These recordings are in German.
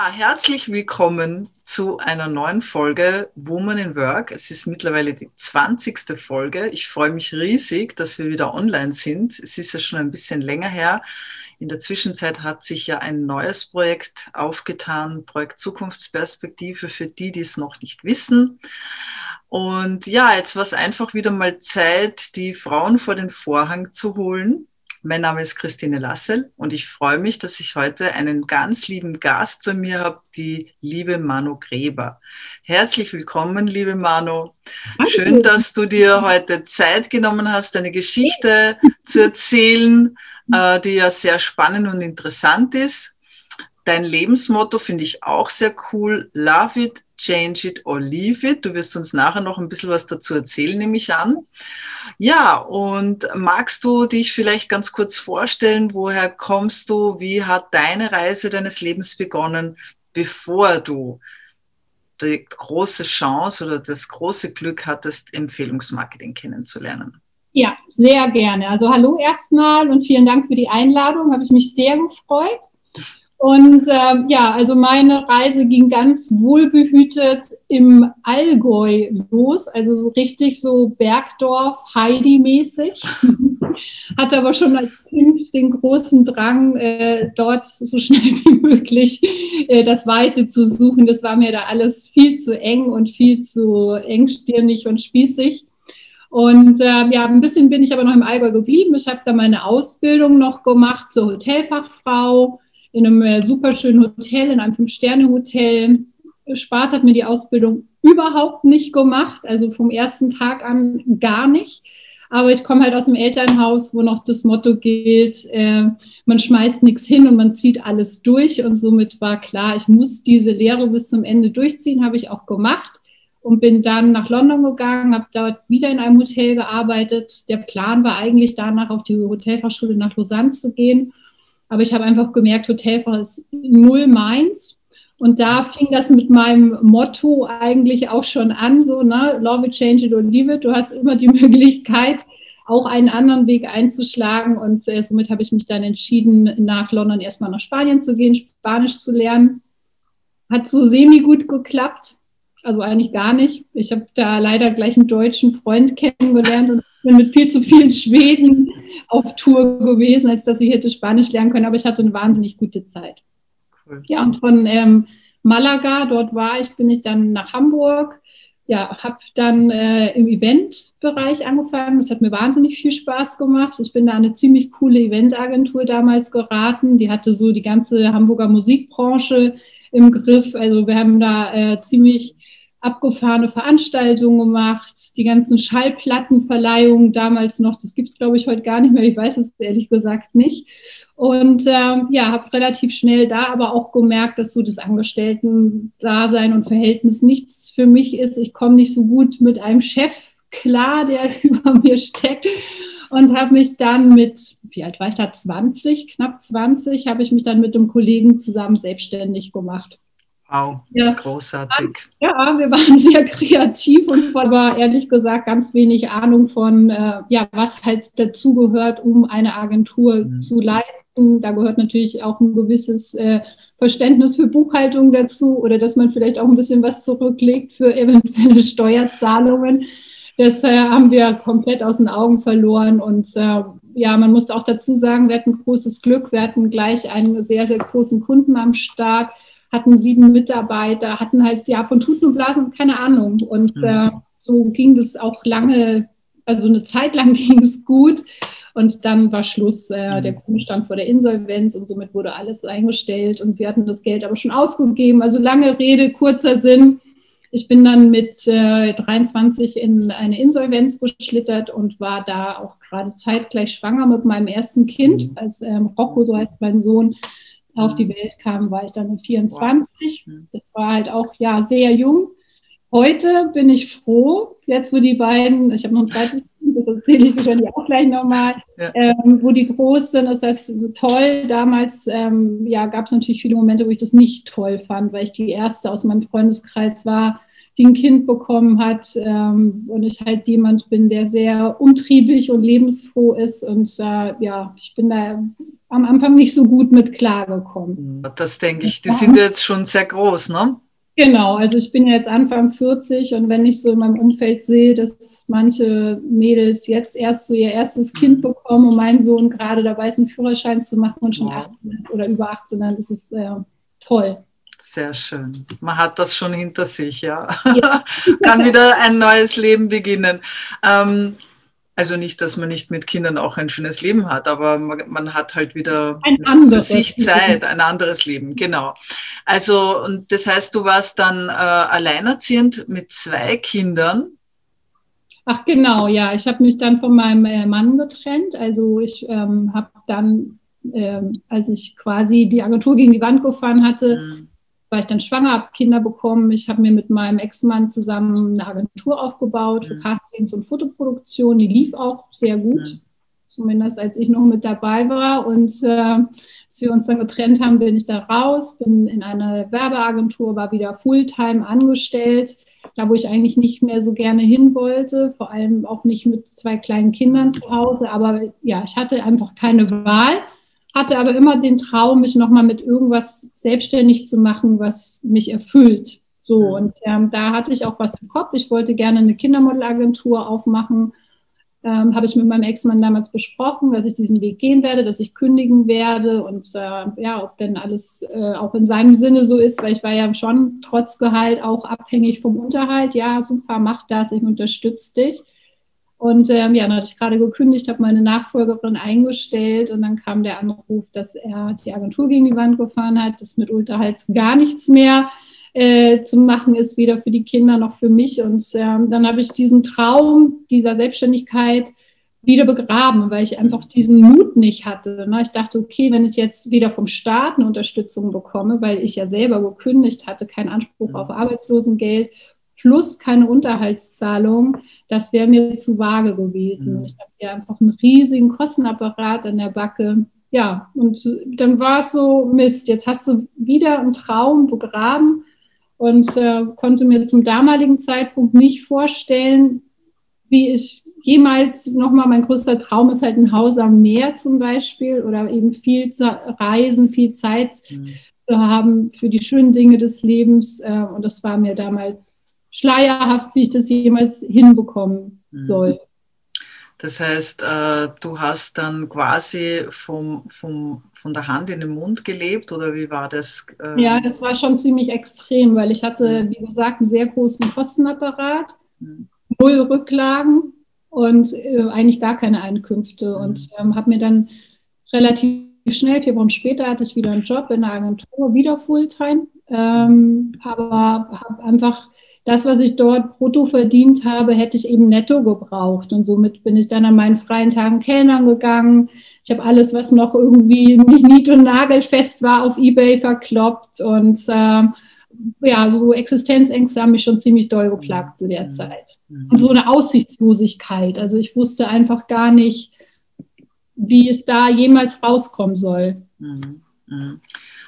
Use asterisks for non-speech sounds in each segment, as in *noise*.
Ja, herzlich willkommen zu einer neuen Folge Woman in Work. Es ist mittlerweile die 20. Folge. Ich freue mich riesig, dass wir wieder online sind. Es ist ja schon ein bisschen länger her. In der Zwischenzeit hat sich ja ein neues Projekt aufgetan, Projekt Zukunftsperspektive für die, die es noch nicht wissen. Und ja, jetzt war es einfach wieder mal Zeit, die Frauen vor den Vorhang zu holen mein Name ist Christine Lassel und ich freue mich, dass ich heute einen ganz lieben Gast bei mir habe, die liebe Manu Gräber. Herzlich willkommen, liebe Manu. Schön, dass du dir heute Zeit genommen hast, deine Geschichte zu erzählen, äh, die ja sehr spannend und interessant ist. Dein Lebensmotto finde ich auch sehr cool. Love it, change it or leave it. Du wirst uns nachher noch ein bisschen was dazu erzählen, nehme ich an. Ja, und magst du dich vielleicht ganz kurz vorstellen, woher kommst du? Wie hat deine Reise deines Lebens begonnen, bevor du die große Chance oder das große Glück hattest, Empfehlungsmarketing kennenzulernen? Ja, sehr gerne. Also hallo erstmal und vielen Dank für die Einladung. Habe ich mich sehr gefreut. Und äh, ja, also meine Reise ging ganz wohlbehütet im Allgäu los, also so richtig so Bergdorf, Heidi-mäßig. *laughs* Hatte aber schon als Kind den großen Drang, äh, dort so schnell *laughs* wie möglich äh, das Weite zu suchen. Das war mir da alles viel zu eng und viel zu engstirnig und spießig. Und äh, ja, ein bisschen bin ich aber noch im Allgäu geblieben. Ich habe da meine Ausbildung noch gemacht zur Hotelfachfrau in einem äh, super schönen Hotel, in einem Fünf-Sterne-Hotel. Spaß hat mir die Ausbildung überhaupt nicht gemacht, also vom ersten Tag an gar nicht. Aber ich komme halt aus dem Elternhaus, wo noch das Motto gilt, äh, man schmeißt nichts hin und man zieht alles durch. Und somit war klar, ich muss diese Lehre bis zum Ende durchziehen, habe ich auch gemacht und bin dann nach London gegangen, habe dort wieder in einem Hotel gearbeitet. Der Plan war eigentlich danach auf die Hotelfachschule nach Lausanne zu gehen aber ich habe einfach gemerkt, Hotelfach ist null meins. Und da fing das mit meinem Motto eigentlich auch schon an, so, ne, love it, change it or leave it. Du hast immer die *laughs* Möglichkeit, auch einen anderen Weg einzuschlagen. Und äh, somit habe ich mich dann entschieden, nach London erstmal nach Spanien zu gehen, Spanisch zu lernen. Hat so semi gut geklappt. Also eigentlich gar nicht. Ich habe da leider gleich einen deutschen Freund kennengelernt und bin mit viel zu vielen Schweden auf Tour gewesen, als dass ich hätte Spanisch lernen können, aber ich hatte eine wahnsinnig gute Zeit. Cool. Ja, und von ähm, Malaga, dort war ich, bin ich dann nach Hamburg. Ja, habe dann äh, im Eventbereich angefangen. Das hat mir wahnsinnig viel Spaß gemacht. Ich bin da eine ziemlich coole Eventagentur damals geraten. Die hatte so die ganze Hamburger Musikbranche im Griff. Also wir haben da äh, ziemlich abgefahrene Veranstaltungen gemacht, die ganzen Schallplattenverleihungen damals noch, das gibt es, glaube ich, heute gar nicht mehr, ich weiß es ehrlich gesagt nicht. Und ähm, ja, habe relativ schnell da aber auch gemerkt, dass so das Angestellten-Dasein und Verhältnis nichts für mich ist. Ich komme nicht so gut mit einem Chef klar, der *laughs* über mir steckt. Und habe mich dann mit, wie alt war ich da, 20, knapp 20, habe ich mich dann mit einem Kollegen zusammen selbstständig gemacht. Wow, ja. großartig. Ja, wir waren sehr kreativ und aber ehrlich gesagt ganz wenig Ahnung von, äh, ja, was halt dazugehört, um eine Agentur mhm. zu leiten. Da gehört natürlich auch ein gewisses äh, Verständnis für Buchhaltung dazu oder dass man vielleicht auch ein bisschen was zurücklegt für eventuelle *laughs* Steuerzahlungen. Das äh, haben wir komplett aus den Augen verloren und äh, ja, man muss auch dazu sagen, wir hatten großes Glück. Wir hatten gleich einen sehr, sehr großen Kunden am Start hatten sieben Mitarbeiter, hatten halt ja von Tuten und Blasen keine Ahnung. Und mhm. äh, so ging das auch lange, also eine Zeit lang *laughs* ging es gut. Und dann war Schluss. Äh, mhm. Der Kunde stand vor der Insolvenz und somit wurde alles eingestellt und wir hatten das Geld aber schon ausgegeben. Also lange Rede, kurzer Sinn. Ich bin dann mit äh, 23 in eine Insolvenz geschlittert und war da auch gerade zeitgleich schwanger mit meinem ersten Kind, mhm. als ähm, Rocco, so heißt mein Sohn, auf die Welt kam, war ich dann 24. Das war halt auch ja sehr jung. Heute bin ich froh, jetzt wo die beiden, ich habe noch ein zweites Kind, das erzähle ich wahrscheinlich auch gleich nochmal, ja. ähm, wo die groß sind, das heißt toll. Damals ähm, ja, gab es natürlich viele Momente, wo ich das nicht toll fand, weil ich die erste aus meinem Freundeskreis war, die ein Kind bekommen hat ähm, und ich halt jemand bin, der sehr umtriebig und lebensfroh ist und äh, ja, ich bin da am Anfang nicht so gut mit klargekommen. Das denke ich. Die sind jetzt schon sehr groß, ne? Genau, also ich bin jetzt Anfang 40 und wenn ich so in meinem Umfeld sehe, dass manche Mädels jetzt erst so ihr erstes Kind mhm. bekommen und mein Sohn gerade dabei ist, einen Führerschein zu machen und schon wow. 18 ist oder über 18, dann ist es äh, toll. Sehr schön. Man hat das schon hinter sich, ja. ja. *laughs* Kann wieder ein neues Leben beginnen. Ähm, also nicht, dass man nicht mit Kindern auch ein schönes Leben hat, aber man, man hat halt wieder für sich Zeit, ein anderes Leben, genau. Also, und das heißt, du warst dann äh, alleinerziehend mit zwei Kindern. Ach genau, ja. Ich habe mich dann von meinem äh, Mann getrennt. Also ich ähm, habe dann, ähm, als ich quasi die Agentur gegen die Wand gefahren hatte, mhm war ich dann schwanger, habe Kinder bekommen. Ich habe mir mit meinem Ex-Mann zusammen eine Agentur aufgebaut für mhm. Castings und Fotoproduktion. Die lief auch sehr gut, mhm. zumindest als ich noch mit dabei war. Und äh, als wir uns dann getrennt haben, bin ich da raus, bin in eine Werbeagentur, war wieder Fulltime angestellt, da wo ich eigentlich nicht mehr so gerne hin wollte, vor allem auch nicht mit zwei kleinen Kindern zu Hause. Aber ja, ich hatte einfach keine Wahl hatte aber immer den Traum, mich nochmal mit irgendwas selbstständig zu machen, was mich erfüllt. So, und ähm, da hatte ich auch was im Kopf. Ich wollte gerne eine Kindermodelagentur aufmachen. Ähm, habe ich mit meinem Ex-Mann damals besprochen, dass ich diesen Weg gehen werde, dass ich kündigen werde und äh, ja, ob denn alles äh, auch in seinem Sinne so ist, weil ich war ja schon trotz Gehalt auch abhängig vom Unterhalt. Ja, super, mach das, ich unterstütze dich. Und ähm, ja, dann hatte ich gerade gekündigt, habe meine Nachfolgerin eingestellt und dann kam der Anruf, dass er die Agentur gegen die Wand gefahren hat, dass mit halt gar nichts mehr äh, zu machen ist, weder für die Kinder noch für mich. Und ähm, dann habe ich diesen Traum dieser Selbstständigkeit wieder begraben, weil ich einfach diesen Mut nicht hatte. Ne? Ich dachte, okay, wenn ich jetzt wieder vom Staat eine Unterstützung bekomme, weil ich ja selber gekündigt hatte, keinen Anspruch auf Arbeitslosengeld plus keine Unterhaltszahlung, das wäre mir zu vage gewesen. Mhm. Ich habe ja einfach einen riesigen Kostenapparat an der Backe. Ja, und dann war es so, Mist, jetzt hast du wieder einen Traum begraben und äh, konnte mir zum damaligen Zeitpunkt nicht vorstellen, wie ich jemals nochmal, mein größter Traum ist halt ein Haus am Meer zum Beispiel oder eben viel zu reisen, viel Zeit mhm. zu haben für die schönen Dinge des Lebens. Äh, und das war mir damals schleierhaft, wie ich das jemals hinbekommen mhm. soll. Das heißt, äh, du hast dann quasi vom, vom, von der Hand in den Mund gelebt oder wie war das? Ähm? Ja, das war schon ziemlich extrem, weil ich hatte, mhm. wie gesagt, einen sehr großen Kostenapparat, mhm. null Rücklagen und äh, eigentlich gar keine Einkünfte mhm. und ähm, habe mir dann relativ schnell, vier Wochen später, hatte ich wieder einen Job in der Agentur, wieder Fulltime, ähm, aber habe einfach das, was ich dort brutto verdient habe, hätte ich eben netto gebraucht. Und somit bin ich dann an meinen freien Tagen Kellnern gegangen. Ich habe alles, was noch irgendwie *laughs* nicht nied- und nagelfest war, auf Ebay verkloppt. Und äh, ja, so Existenzängste haben mich schon ziemlich doll geplagt zu der mhm. Zeit. Und so eine Aussichtslosigkeit. Also ich wusste einfach gar nicht, wie ich da jemals rauskommen soll. Mhm. Mhm.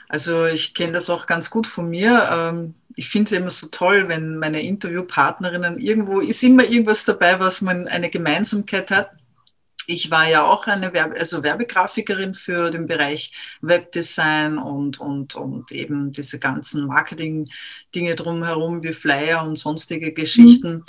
Also ich kenne das auch ganz gut von mir. Ich finde es immer so toll, wenn meine Interviewpartnerinnen irgendwo ist immer irgendwas dabei, was man eine Gemeinsamkeit hat. Ich war ja auch eine Werbe, also Werbegrafikerin für den Bereich Webdesign und, und, und eben diese ganzen Marketing-Dinge drumherum wie Flyer und sonstige Geschichten. Mhm.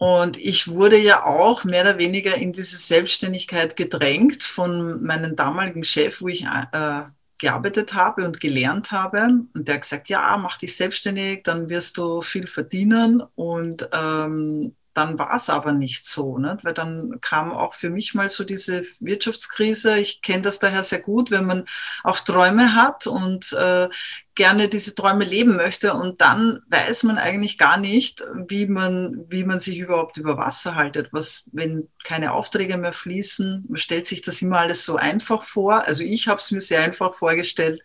Und ich wurde ja auch mehr oder weniger in diese Selbstständigkeit gedrängt von meinem damaligen Chef, wo ich äh, gearbeitet habe und gelernt habe. Und der hat gesagt, ja, mach dich selbstständig, dann wirst du viel verdienen. Und ähm, dann war es aber nicht so, ne? weil dann kam auch für mich mal so diese Wirtschaftskrise. Ich kenne das daher sehr gut, wenn man auch Träume hat und äh, gerne diese Träume leben möchte und dann weiß man eigentlich gar nicht, wie man, wie man sich überhaupt über Wasser haltet. Was, wenn keine Aufträge mehr fließen, man stellt sich das immer alles so einfach vor. Also ich habe es mir sehr einfach vorgestellt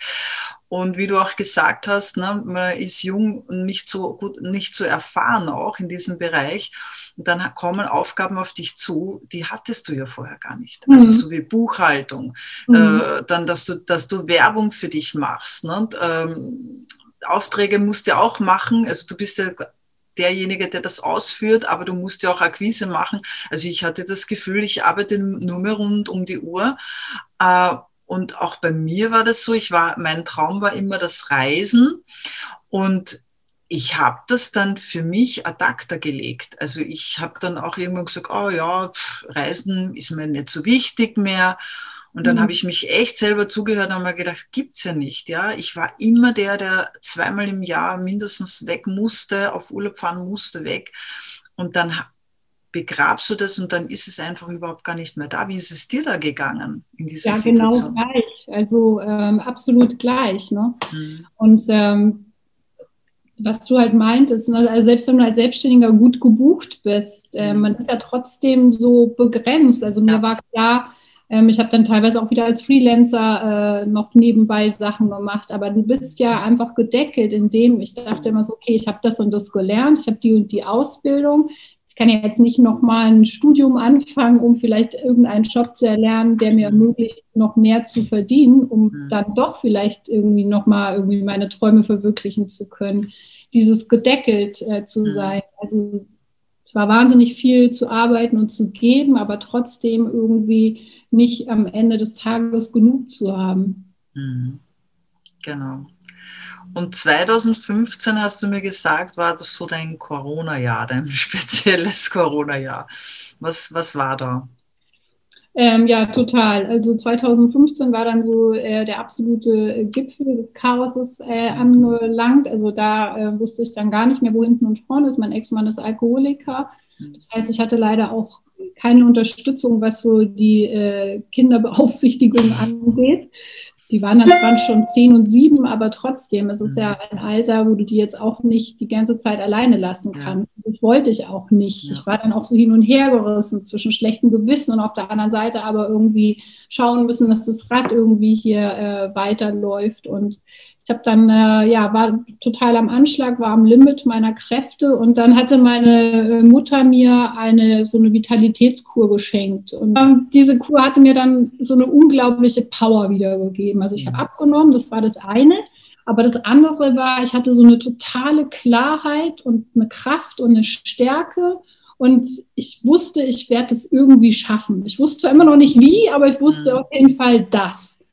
und wie du auch gesagt hast, ne, man ist jung und nicht so gut, nicht so erfahren auch in diesem Bereich. Und dann kommen Aufgaben auf dich zu, die hattest du ja vorher gar nicht. Also mhm. so wie Buchhaltung, mhm. äh, dann, dass du, dass du Werbung für dich machst. Ne? Und, ähm, Aufträge musst du auch machen. Also du bist ja derjenige, der das ausführt, aber du musst ja auch Akquise machen. Also ich hatte das Gefühl, ich arbeite nur mehr rund um die Uhr. Äh, und auch bei mir war das so, ich war, mein Traum war immer das Reisen. Und ich habe das dann für mich ad acta gelegt. Also ich habe dann auch irgendwann gesagt, oh ja, pff, Reisen ist mir nicht so wichtig mehr. Und dann mhm. habe ich mich echt selber zugehört und habe mir gedacht, gibt's ja nicht. Ja, ich war immer der, der zweimal im Jahr mindestens weg musste, auf Urlaub fahren musste, weg. Und dann begrabst du das und dann ist es einfach überhaupt gar nicht mehr da. Wie ist es dir da gegangen in dieser ja, Situation? Ja, genau gleich. Also ähm, absolut gleich. Ne? Mhm. Und ähm, was du halt meintest, ne, also selbst wenn du als Selbstständiger gut gebucht bist, äh, man ist ja trotzdem so begrenzt. Also mir ja. war klar, ähm, ich habe dann teilweise auch wieder als Freelancer äh, noch nebenbei Sachen gemacht, aber du bist ja einfach gedeckelt, indem ich dachte immer so, okay, ich habe das und das gelernt, ich habe die und die Ausbildung, ich kann ja jetzt nicht nochmal ein Studium anfangen, um vielleicht irgendeinen Job zu erlernen, der mir ermöglicht, noch mehr zu verdienen, um mhm. dann doch vielleicht irgendwie nochmal irgendwie meine Träume verwirklichen zu können. Dieses gedeckelt äh, zu mhm. sein. Also zwar wahnsinnig viel zu arbeiten und zu geben, aber trotzdem irgendwie nicht am Ende des Tages genug zu haben. Mhm. Genau. Und 2015 hast du mir gesagt, war das so dein Corona-Jahr, dein *laughs* spezielles Corona-Jahr. Was, was war da? Ähm, ja, total. Also 2015 war dann so äh, der absolute Gipfel des Chaoses äh, angelangt. Also da äh, wusste ich dann gar nicht mehr, wo hinten und vorne ist. Mein Ex-Mann ist Alkoholiker. Das heißt, ich hatte leider auch keine Unterstützung, was so die äh, Kinderbeaufsichtigung *laughs* angeht die waren dann zwar *laughs* schon zehn und sieben, aber trotzdem, es ist ja mhm. ein Alter, wo du die jetzt auch nicht die ganze Zeit alleine lassen kannst. Ja. Das wollte ich auch nicht. Ja. Ich war dann auch so hin und her gerissen zwischen schlechtem Gewissen und auf der anderen Seite aber irgendwie schauen müssen, dass das Rad irgendwie hier äh, weiterläuft. Und ich habe dann, äh, ja, war total am Anschlag, war am Limit meiner Kräfte und dann hatte meine Mutter mir eine so eine Vitalitätskur geschenkt und ähm, diese Kur hatte mir dann so eine unglaubliche Power wiedergegeben. Also ich habe mhm. abgenommen, das war das eine. Aber das andere war, ich hatte so eine totale Klarheit und eine Kraft und eine Stärke. Und ich wusste, ich werde es irgendwie schaffen. Ich wusste zwar immer noch nicht wie, aber ich wusste mhm. auf jeden Fall das.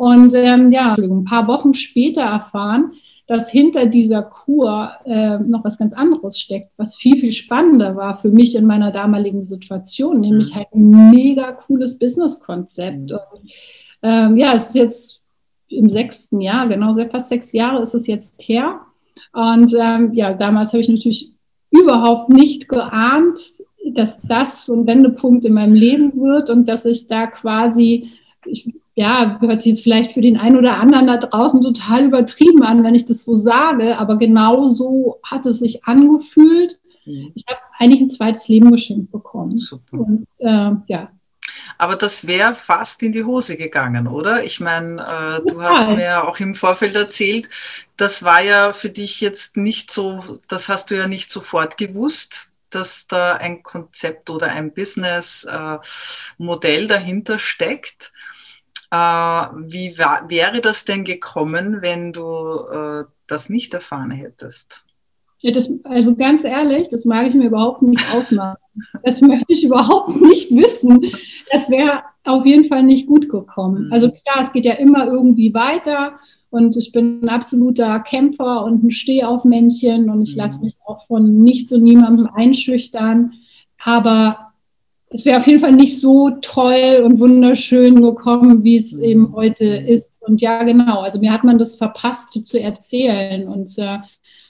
Und ähm, ja, ein paar Wochen später erfahren, dass hinter dieser Kur äh, noch was ganz anderes steckt, was viel, viel spannender war für mich in meiner damaligen Situation, nämlich mhm. halt ein mega cooles Businesskonzept. Mhm. Und ähm, ja, es ist jetzt im sechsten Jahr, genau, fast sechs Jahre ist es jetzt her. Und ähm, ja, damals habe ich natürlich überhaupt nicht geahnt, dass das so ein Wendepunkt in meinem Leben wird und dass ich da quasi, ich ja, hört sich jetzt vielleicht für den einen oder anderen da draußen total übertrieben an, wenn ich das so sage, aber genau so hat es sich angefühlt. Mhm. Ich habe eigentlich ein zweites Leben geschenkt bekommen. Super. Und äh, ja. Aber das wäre fast in die Hose gegangen, oder? Ich meine, äh, du hast mir ja auch im Vorfeld erzählt, das war ja für dich jetzt nicht so, das hast du ja nicht sofort gewusst, dass da ein Konzept oder ein Business-Modell äh, dahinter steckt. Äh, wie wäre das denn gekommen, wenn du äh, das nicht erfahren hättest? Ja, das, also ganz ehrlich, das mag ich mir überhaupt nicht ausmachen. Das möchte ich überhaupt nicht wissen. Das wäre auf jeden Fall nicht gut gekommen. Mhm. Also klar, es geht ja immer irgendwie weiter und ich bin ein absoluter Kämpfer und ein Stehaufmännchen und ich lasse mhm. mich auch von nichts und niemandem einschüchtern. Aber es wäre auf jeden Fall nicht so toll und wunderschön gekommen, wie es mhm. eben heute ist. Und ja, genau, also mir hat man das verpasst zu erzählen. Und äh,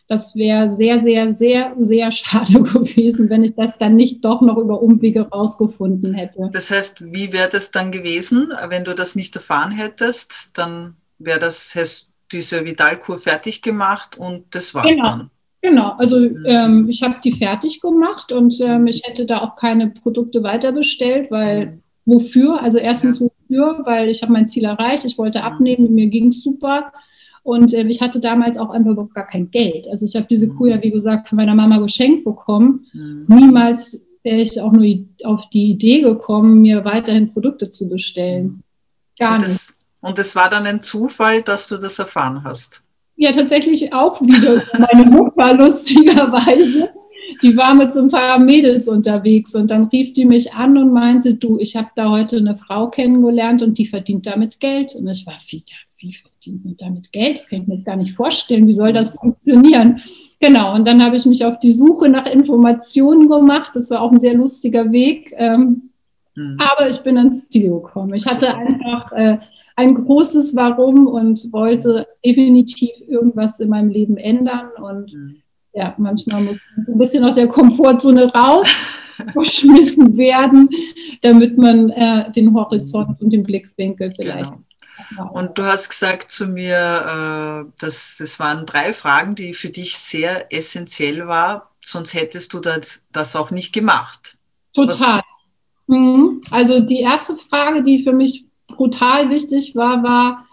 das wäre sehr, sehr, sehr, sehr *laughs* schade gewesen, wenn ich das dann nicht doch noch über Umwege rausgefunden hätte. Das heißt, wie wäre das dann gewesen, wenn du das nicht erfahren hättest? Dann wäre das, hast diese Vitalkur fertig gemacht und das war's genau. dann. Genau, also mhm. ähm, ich habe die fertig gemacht und ähm, ich hätte da auch keine Produkte weiter bestellt, weil mhm. wofür? Also erstens wofür, weil ich habe mein Ziel erreicht, ich wollte abnehmen, mir ging es super und äh, ich hatte damals auch einfach überhaupt gar kein Geld. Also ich habe diese Kuh ja, wie gesagt, von meiner Mama geschenkt bekommen. Mhm. Niemals wäre ich auch nur auf die Idee gekommen, mir weiterhin Produkte zu bestellen. Gar und das, nicht. Und es war dann ein Zufall, dass du das erfahren hast ja tatsächlich auch wieder meine Mutter, *laughs* lustigerweise. die war mit so ein paar Mädels unterwegs und dann rief die mich an und meinte, du, ich habe da heute eine Frau kennengelernt und die verdient damit Geld. Und ich war, wie, wie verdient man damit Geld? Das kann ich mir jetzt gar nicht vorstellen. Wie soll das funktionieren? Genau, und dann habe ich mich auf die Suche nach Informationen gemacht. Das war auch ein sehr lustiger Weg. Ähm, mhm. Aber ich bin ans Ziel gekommen. Ich hatte einfach äh, ein großes Warum und wollte definitiv irgendwas in meinem Leben ändern. Und mhm. ja, manchmal muss man ein bisschen aus der Komfortzone raus, *laughs* verschmissen werden, damit man äh, den Horizont und den Blickwinkel vielleicht genau. Und du hast gesagt zu mir, äh, dass das waren drei Fragen, die für dich sehr essentiell waren, sonst hättest du das, das auch nicht gemacht. Total. Mhm. Also die erste Frage, die für mich brutal wichtig war, war,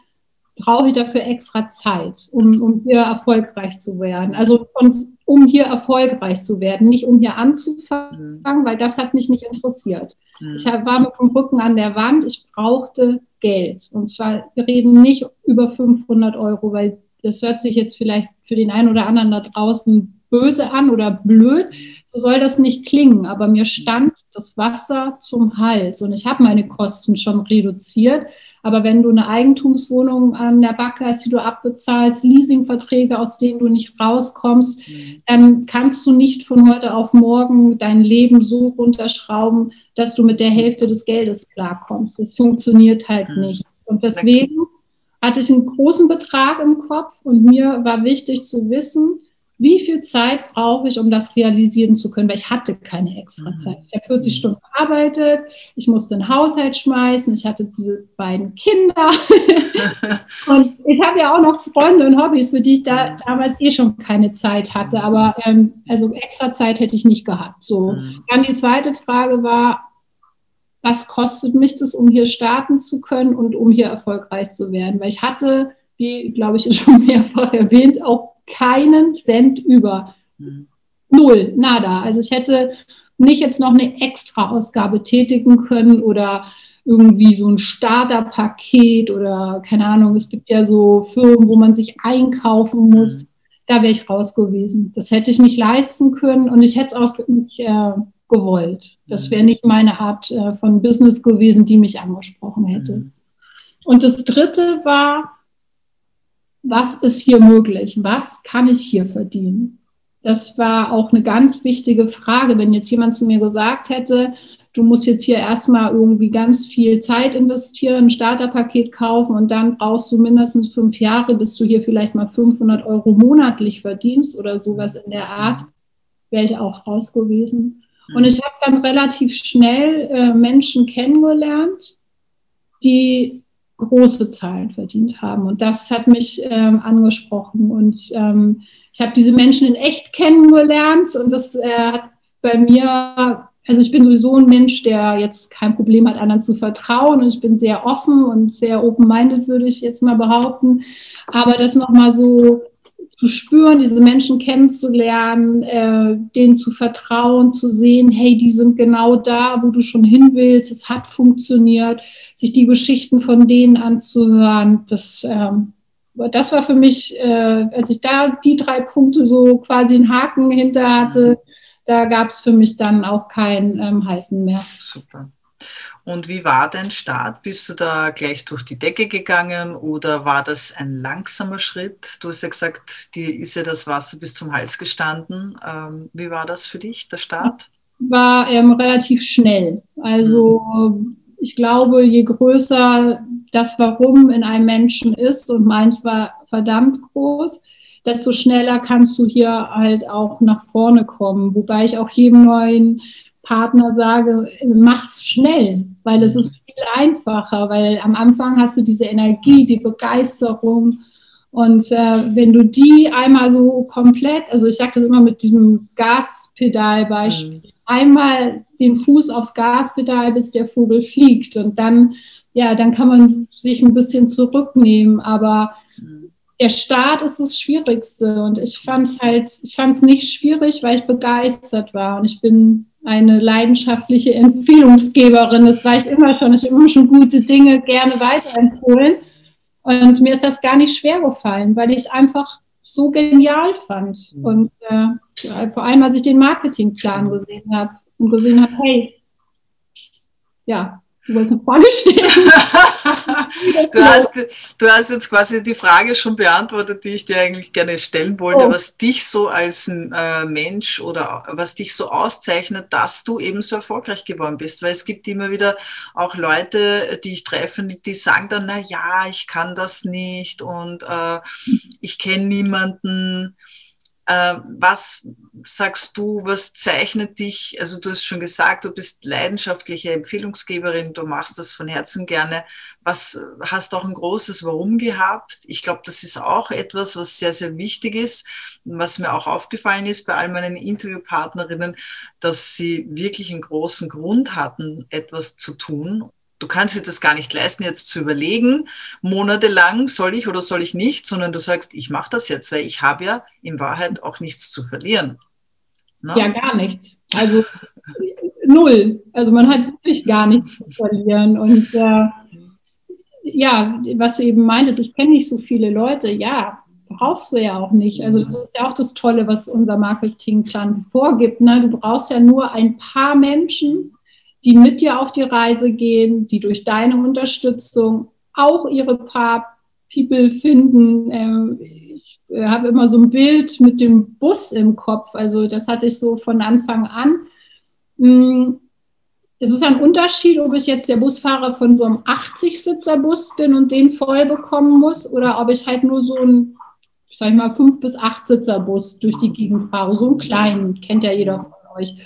brauche ich dafür extra Zeit, um, um hier erfolgreich zu werden? Also und, um hier erfolgreich zu werden, nicht um hier anzufangen, mhm. weil das hat mich nicht interessiert. Mhm. Ich war mit dem Rücken an der Wand, ich brauchte Geld. Und zwar, wir reden nicht über 500 Euro, weil das hört sich jetzt vielleicht für den einen oder anderen da draußen böse an oder blöd. So soll das nicht klingen. Aber mir stand das Wasser zum Hals und ich habe meine Kosten schon reduziert. Aber wenn du eine Eigentumswohnung an der Backe hast, die du abbezahlst, Leasingverträge, aus denen du nicht rauskommst, mhm. dann kannst du nicht von heute auf morgen dein Leben so runterschrauben, dass du mit der Hälfte des Geldes klarkommst. Das funktioniert halt mhm. nicht. Und deswegen hatte ich einen großen Betrag im Kopf und mir war wichtig zu wissen, wie viel Zeit brauche ich, um das realisieren zu können, weil ich hatte keine extra mhm. Zeit. Ich habe 40 mhm. Stunden gearbeitet, ich musste den Haushalt schmeißen, ich hatte diese beiden Kinder *laughs* und ich habe ja auch noch Freunde und Hobbys, für die ich da mhm. damals eh schon keine Zeit hatte, aber ähm, also extra Zeit hätte ich nicht gehabt. So. Dann die zweite Frage war, was kostet mich das, um hier starten zu können und um hier erfolgreich zu werden? Weil ich hatte, wie glaube ich *laughs* schon mehrfach erwähnt, auch keinen Cent über. Null, nada. Also ich hätte nicht jetzt noch eine extra Ausgabe tätigen können oder irgendwie so ein Starterpaket oder keine Ahnung, es gibt ja so Firmen, wo man sich einkaufen muss. Mhm. Da wäre ich raus gewesen. Das hätte ich nicht leisten können und ich hätte es auch nicht äh, gewollt. Das mhm. wäre nicht meine Art äh, von Business gewesen, die mich angesprochen hätte. Mhm. Und das dritte war, was ist hier möglich? Was kann ich hier verdienen? Das war auch eine ganz wichtige Frage. Wenn jetzt jemand zu mir gesagt hätte, du musst jetzt hier erstmal irgendwie ganz viel Zeit investieren, ein Starterpaket kaufen und dann brauchst du mindestens fünf Jahre, bis du hier vielleicht mal 500 Euro monatlich verdienst oder sowas in der Art, wäre ich auch raus gewesen. Und ich habe dann relativ schnell äh, Menschen kennengelernt, die große Zahlen verdient haben. Und das hat mich ähm, angesprochen. Und ähm, ich habe diese Menschen in echt kennengelernt und das äh, hat bei mir, also ich bin sowieso ein Mensch, der jetzt kein Problem hat, anderen zu vertrauen und ich bin sehr offen und sehr open-minded, würde ich jetzt mal behaupten. Aber das nochmal so zu spüren, diese Menschen kennenzulernen, äh, denen zu vertrauen, zu sehen, hey, die sind genau da, wo du schon hin willst, es hat funktioniert, sich die Geschichten von denen anzuhören, das, ähm, das war für mich, äh, als ich da die drei Punkte so quasi einen Haken hinter hatte, da gab es für mich dann auch kein ähm, Halten mehr. Super. Und wie war dein Start? Bist du da gleich durch die Decke gegangen oder war das ein langsamer Schritt? Du hast ja gesagt, dir ist ja das Wasser bis zum Hals gestanden. Ähm, wie war das für dich, der Start? War ähm, relativ schnell. Also mhm. ich glaube, je größer das Warum in einem Menschen ist, und meins war verdammt groß, desto schneller kannst du hier halt auch nach vorne kommen. Wobei ich auch jedem neuen Partner sage, mach's schnell, weil es ist viel einfacher, weil am Anfang hast du diese Energie, die Begeisterung und äh, wenn du die einmal so komplett, also ich sage das immer mit diesem Gaspedalbeispiel, mhm. einmal den Fuß aufs Gaspedal, bis der Vogel fliegt und dann, ja, dann kann man sich ein bisschen zurücknehmen, aber mhm. der Start ist das Schwierigste und ich fand es halt, ich fand es nicht schwierig, weil ich begeistert war und ich bin eine leidenschaftliche Empfehlungsgeberin. Das reicht immer schon. Ich immer schon gute Dinge gerne weiterempfohlen. Und mir ist das gar nicht schwer gefallen, weil ich es einfach so genial fand. Mhm. Und äh, vor allem, als ich den Marketingplan gesehen habe und gesehen habe, hey, ja, du wolltest eine Frage stellen. du, hast, du hast jetzt quasi die Frage schon beantwortet, die ich dir eigentlich gerne stellen wollte, oh. was dich so als äh, Mensch oder was dich so auszeichnet, dass du eben so erfolgreich geworden bist. Weil es gibt immer wieder auch Leute, die ich treffe, die sagen dann, na ja, ich kann das nicht und äh, ich kenne niemanden. Äh, was sagst du, was zeichnet dich? Also du hast schon gesagt, du bist leidenschaftliche Empfehlungsgeberin, du machst das von Herzen gerne. Was hast auch ein großes Warum gehabt? Ich glaube, das ist auch etwas, was sehr, sehr wichtig ist, was mir auch aufgefallen ist bei all meinen Interviewpartnerinnen, dass sie wirklich einen großen Grund hatten, etwas zu tun du kannst dir das gar nicht leisten, jetzt zu überlegen, monatelang soll ich oder soll ich nicht, sondern du sagst, ich mache das jetzt, weil ich habe ja in Wahrheit auch nichts zu verlieren. Ne? Ja, gar nichts. Also null. Also man hat wirklich gar nichts zu verlieren. Und äh, ja, was du eben meintest, ich kenne nicht so viele Leute, ja, brauchst du ja auch nicht. Also das ist ja auch das Tolle, was unser Marketingplan vorgibt. Ne? Du brauchst ja nur ein paar Menschen, die mit dir auf die Reise gehen, die durch deine Unterstützung auch ihre paar People finden. Ähm, ich äh, habe immer so ein Bild mit dem Bus im Kopf. Also das hatte ich so von Anfang an. Hm, es ist ein Unterschied, ob ich jetzt der Busfahrer von so einem 80-Sitzer-Bus bin und den voll bekommen muss oder ob ich halt nur so ein, sag ich mal, 5- bis 8-Sitzer-Bus durch die Gegend fahre. So einen kleinen, kennt ja jeder von euch.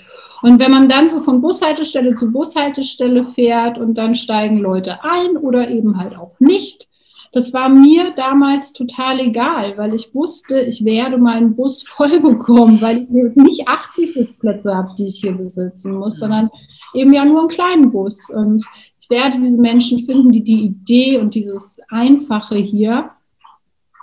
Und wenn man dann so von Bushaltestelle zu Bushaltestelle fährt und dann steigen Leute ein oder eben halt auch nicht, das war mir damals total egal, weil ich wusste, ich werde meinen Bus *laughs* voll bekommen, weil ich nicht 80 Sitzplätze habe, die ich hier besitzen muss, sondern eben ja nur einen kleinen Bus. Und ich werde diese Menschen finden, die die Idee und dieses Einfache hier,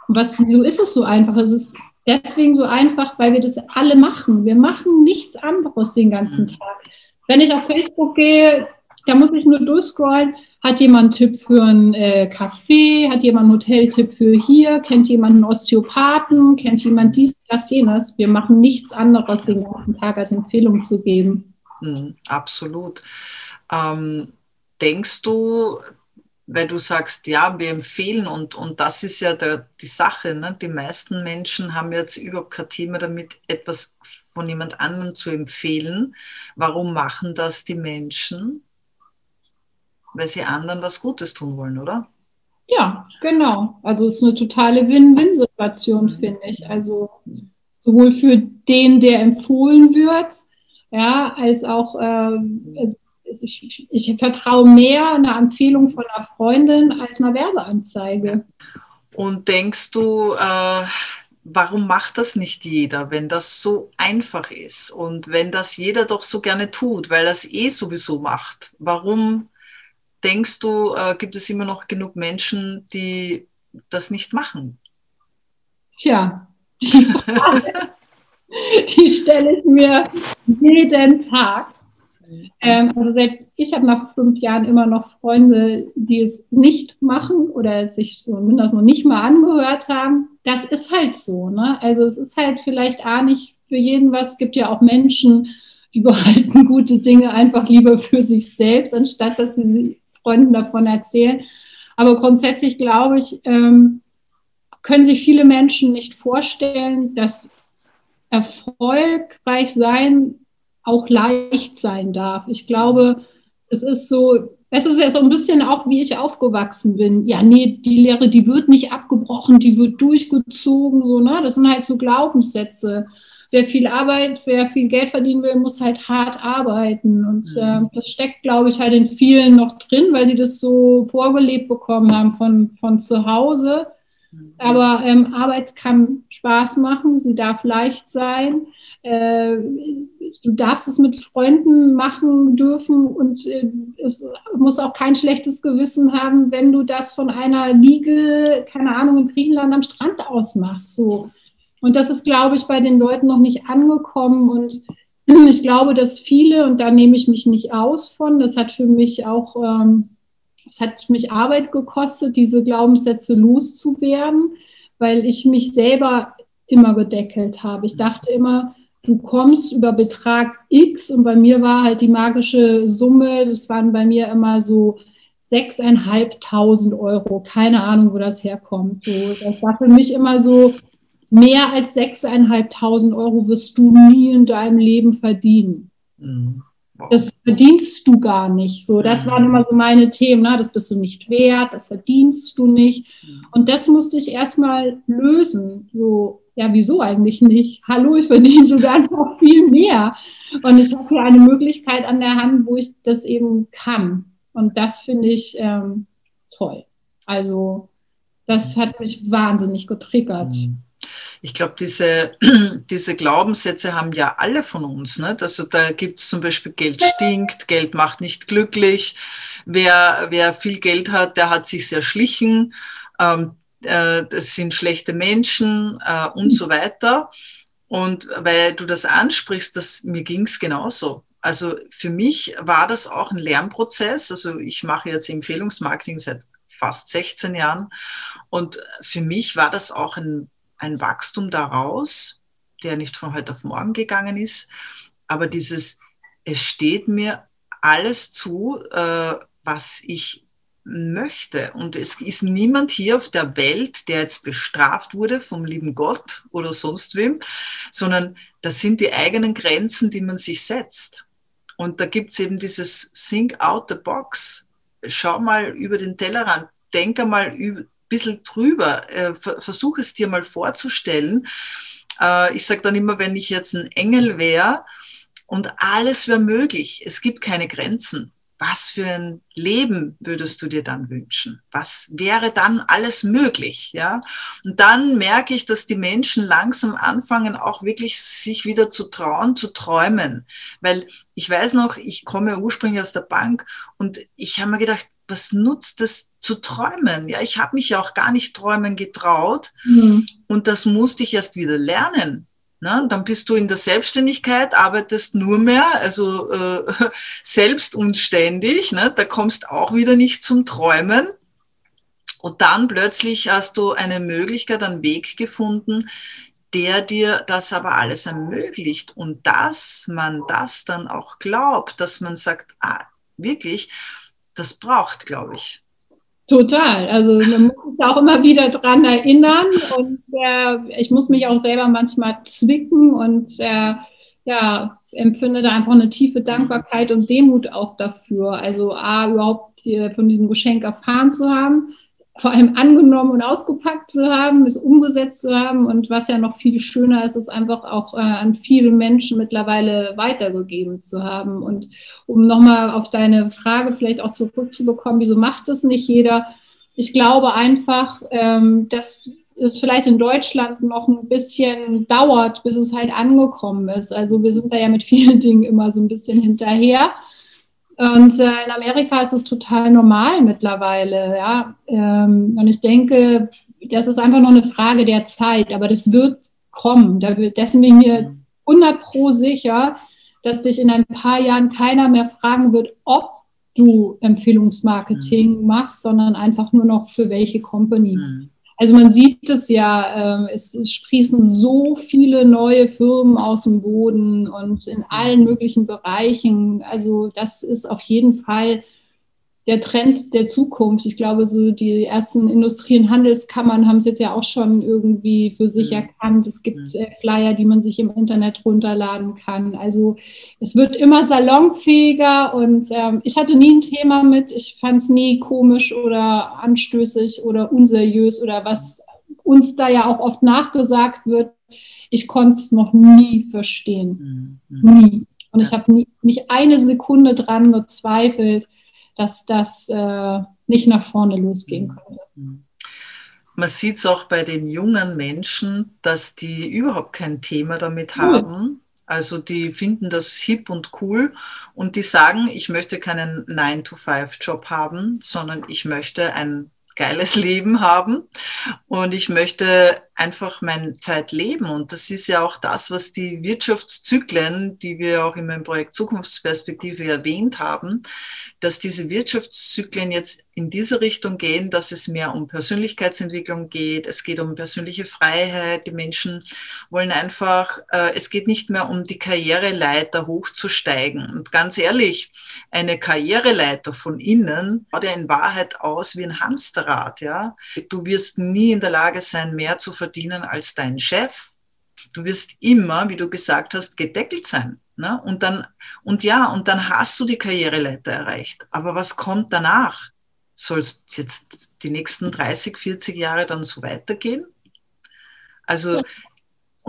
was, wieso ist es so einfach? Es ist deswegen so einfach, weil wir das alle machen. Wir machen nichts anderes den ganzen mhm. Tag. Wenn ich auf Facebook gehe, da muss ich nur durchscrollen. Hat jemand einen Tipp für ein äh, Café? Hat jemand einen Hoteltipp für hier? Kennt jemand einen Osteopathen? Kennt jemand dies, das, jenes? Wir machen nichts anderes den ganzen Tag als Empfehlung zu geben. Mhm, absolut. Ähm, denkst du, weil du sagst, ja, wir empfehlen und, und das ist ja der, die Sache. Ne? Die meisten Menschen haben jetzt überhaupt kein Thema damit, etwas von jemand anderem zu empfehlen. Warum machen das die Menschen? Weil sie anderen was Gutes tun wollen, oder? Ja, genau. Also es ist eine totale Win-Win-Situation, finde ich. Also sowohl für den, der empfohlen wird, ja, als auch äh, also ich, ich, vertraue mehr einer Empfehlung von einer Freundin als einer Werbeanzeige. Und denkst du, äh, warum macht das nicht jeder, wenn das so einfach ist und wenn das jeder doch so gerne tut, weil das eh sowieso macht? Warum denkst du, äh, gibt es immer noch genug Menschen, die das nicht machen? Tja, die Frage, *laughs* die stelle ich mir jeden Tag. Ähm, also selbst ich habe nach fünf Jahren immer noch Freunde, die es nicht machen oder es sich zumindest noch nicht mal angehört haben. Das ist halt so. Ne? Also es ist halt vielleicht auch nicht für jeden was. Es gibt ja auch Menschen, die *laughs* behalten gute Dinge einfach lieber für sich selbst, anstatt dass sie Freunden davon erzählen. Aber grundsätzlich glaube ich, ähm, können sich viele Menschen nicht vorstellen, dass erfolgreich sein auch leicht sein darf. Ich glaube, es ist so, es ist ja so ein bisschen auch, wie ich aufgewachsen bin. Ja, nee, die Lehre, die wird nicht abgebrochen, die wird durchgezogen, so, ne? Das sind halt so Glaubenssätze. Wer viel Arbeit, wer viel Geld verdienen will, muss halt hart arbeiten. Und äh, das steckt, glaube ich, halt in vielen noch drin, weil sie das so vorgelebt bekommen haben von, von zu Hause. Mhm. Aber ähm, Arbeit kann Spaß machen, sie darf leicht sein. Äh, du darfst es mit Freunden machen dürfen und äh, es muss auch kein schlechtes Gewissen haben, wenn du das von einer Liege, keine Ahnung, in Griechenland am Strand aus machst. So. Und das ist, glaube ich, bei den Leuten noch nicht angekommen und *clears throat* ich glaube, dass viele, und da nehme ich mich nicht aus von, das hat für mich auch, ähm, hat mich Arbeit gekostet, diese Glaubenssätze loszuwerden, weil ich mich selber immer gedeckelt habe. Ich dachte immer, du kommst über Betrag X und bei mir war halt die magische Summe, das waren bei mir immer so sechseinhalbtausend Euro. Keine Ahnung, wo das herkommt. So, das war für mich immer so, mehr als sechseinhalbtausend Euro wirst du nie in deinem Leben verdienen. Mhm. Das verdienst du gar nicht. So, das waren immer so meine Themen. Ne? Das bist du nicht wert, das verdienst du nicht. Mhm. Und das musste ich erstmal lösen. So, ja, wieso eigentlich nicht? Hallo, ich verdiene sogar *laughs* noch viel mehr. Und ich habe hier eine Möglichkeit an der Hand, wo ich das eben kann. Und das finde ich ähm, toll. Also, das hat mich wahnsinnig getriggert. Mhm. Ich glaube, diese, *clears throat* diese Glaubenssätze haben ja alle von uns. Nicht? Also da gibt es zum Beispiel Geld stinkt, Geld macht nicht glücklich. Wer, wer viel Geld hat, der hat sich sehr schlichen. Ähm, äh, das sind schlechte Menschen äh, und so weiter. Und weil du das ansprichst, das, mir ging es genauso. Also für mich war das auch ein Lernprozess. Also ich mache jetzt Empfehlungsmarketing seit fast 16 Jahren. Und für mich war das auch ein, ein Wachstum daraus, der nicht von heute auf morgen gegangen ist. Aber dieses, es steht mir alles zu, äh, was ich möchte. Und es ist niemand hier auf der Welt, der jetzt bestraft wurde vom lieben Gott oder sonst wem, sondern das sind die eigenen Grenzen, die man sich setzt. Und da gibt es eben dieses Think out the box. Schau mal über den Tellerrand, denk einmal ein bisschen drüber, äh, versuch es dir mal vorzustellen. Äh, ich sage dann immer, wenn ich jetzt ein Engel wäre und alles wäre möglich, es gibt keine Grenzen was für ein Leben würdest du dir dann wünschen? Was wäre dann alles möglich? Ja? Und dann merke ich, dass die Menschen langsam anfangen, auch wirklich sich wieder zu trauen, zu träumen. Weil ich weiß noch, ich komme ursprünglich aus der Bank und ich habe mir gedacht, was nutzt es zu träumen? Ja, ich habe mich ja auch gar nicht träumen getraut. Mhm. Und das musste ich erst wieder lernen. Na, dann bist du in der Selbstständigkeit, arbeitest nur mehr, also äh, *laughs* selbst und ständig. Ne? Da kommst auch wieder nicht zum Träumen. Und dann plötzlich hast du eine Möglichkeit, einen Weg gefunden, der dir das aber alles ermöglicht. Und dass man das dann auch glaubt, dass man sagt, ah, wirklich, das braucht, glaube ich. Total. Also man muss sich auch immer wieder dran erinnern und äh, ich muss mich auch selber manchmal zwicken und äh, ja, empfinde da einfach eine tiefe Dankbarkeit und Demut auch dafür. Also A, überhaupt von diesem Geschenk erfahren zu haben, vor allem angenommen und ausgepackt zu haben, es umgesetzt zu haben und was ja noch viel schöner ist, es einfach auch äh, an viele Menschen mittlerweile weitergegeben zu haben. Und um nochmal auf deine Frage vielleicht auch zurückzubekommen, wieso macht das nicht jeder? Ich glaube einfach, ähm, dass es vielleicht in Deutschland noch ein bisschen dauert, bis es halt angekommen ist. Also wir sind da ja mit vielen *laughs* Dingen immer so ein bisschen hinterher. Und äh, in Amerika ist es total normal mittlerweile, ja. Ähm, und ich denke, das ist einfach nur eine Frage der Zeit, aber das wird kommen. Da dessen bin ich mir 100 pro sicher, dass dich in ein paar Jahren keiner mehr fragen wird, ob du Empfehlungsmarketing mhm. machst, sondern einfach nur noch für welche Company. Mhm. Also man sieht es ja, äh, es, es, sprießen so viele neue Firmen aus dem Boden und in allen möglichen Bereichen. Also das ist auf jeden Fall der Trend der Zukunft. Ich glaube, so die ersten Industrie- und Handelskammern haben es jetzt ja auch schon irgendwie für sich mhm. erkannt. Es gibt äh, Flyer, die man sich im Internet runterladen kann. Also es wird immer salonfähiger und ähm, ich hatte nie ein Thema mit. Ich fand es nie komisch oder anstößig oder unseriös oder was uns da ja auch oft nachgesagt wird. Ich konnte es noch nie verstehen. Mhm. Nie. Und ich habe nicht eine Sekunde dran gezweifelt, dass das äh, nicht nach vorne losgehen mhm. könnte. Man sieht es auch bei den jungen Menschen, dass die überhaupt kein Thema damit haben. Also die finden das hip und cool und die sagen, ich möchte keinen 9-to-5-Job haben, sondern ich möchte ein geiles *laughs* Leben haben und ich möchte einfach mein Zeitleben. Und das ist ja auch das, was die Wirtschaftszyklen, die wir auch in meinem Projekt Zukunftsperspektive erwähnt haben, dass diese Wirtschaftszyklen jetzt in diese Richtung gehen, dass es mehr um Persönlichkeitsentwicklung geht. Es geht um persönliche Freiheit. Die Menschen wollen einfach, äh, es geht nicht mehr um die Karriereleiter hochzusteigen. Und ganz ehrlich, eine Karriereleiter von innen schaut ja in Wahrheit aus wie ein Hamsterrad. Ja? Du wirst nie in der Lage sein, mehr zu verdienen verdienen als dein Chef. Du wirst immer, wie du gesagt hast, gedeckelt sein. Ne? Und dann, und ja, und dann hast du die Karriereleiter erreicht. Aber was kommt danach? Soll es jetzt die nächsten 30, 40 Jahre dann so weitergehen? Also,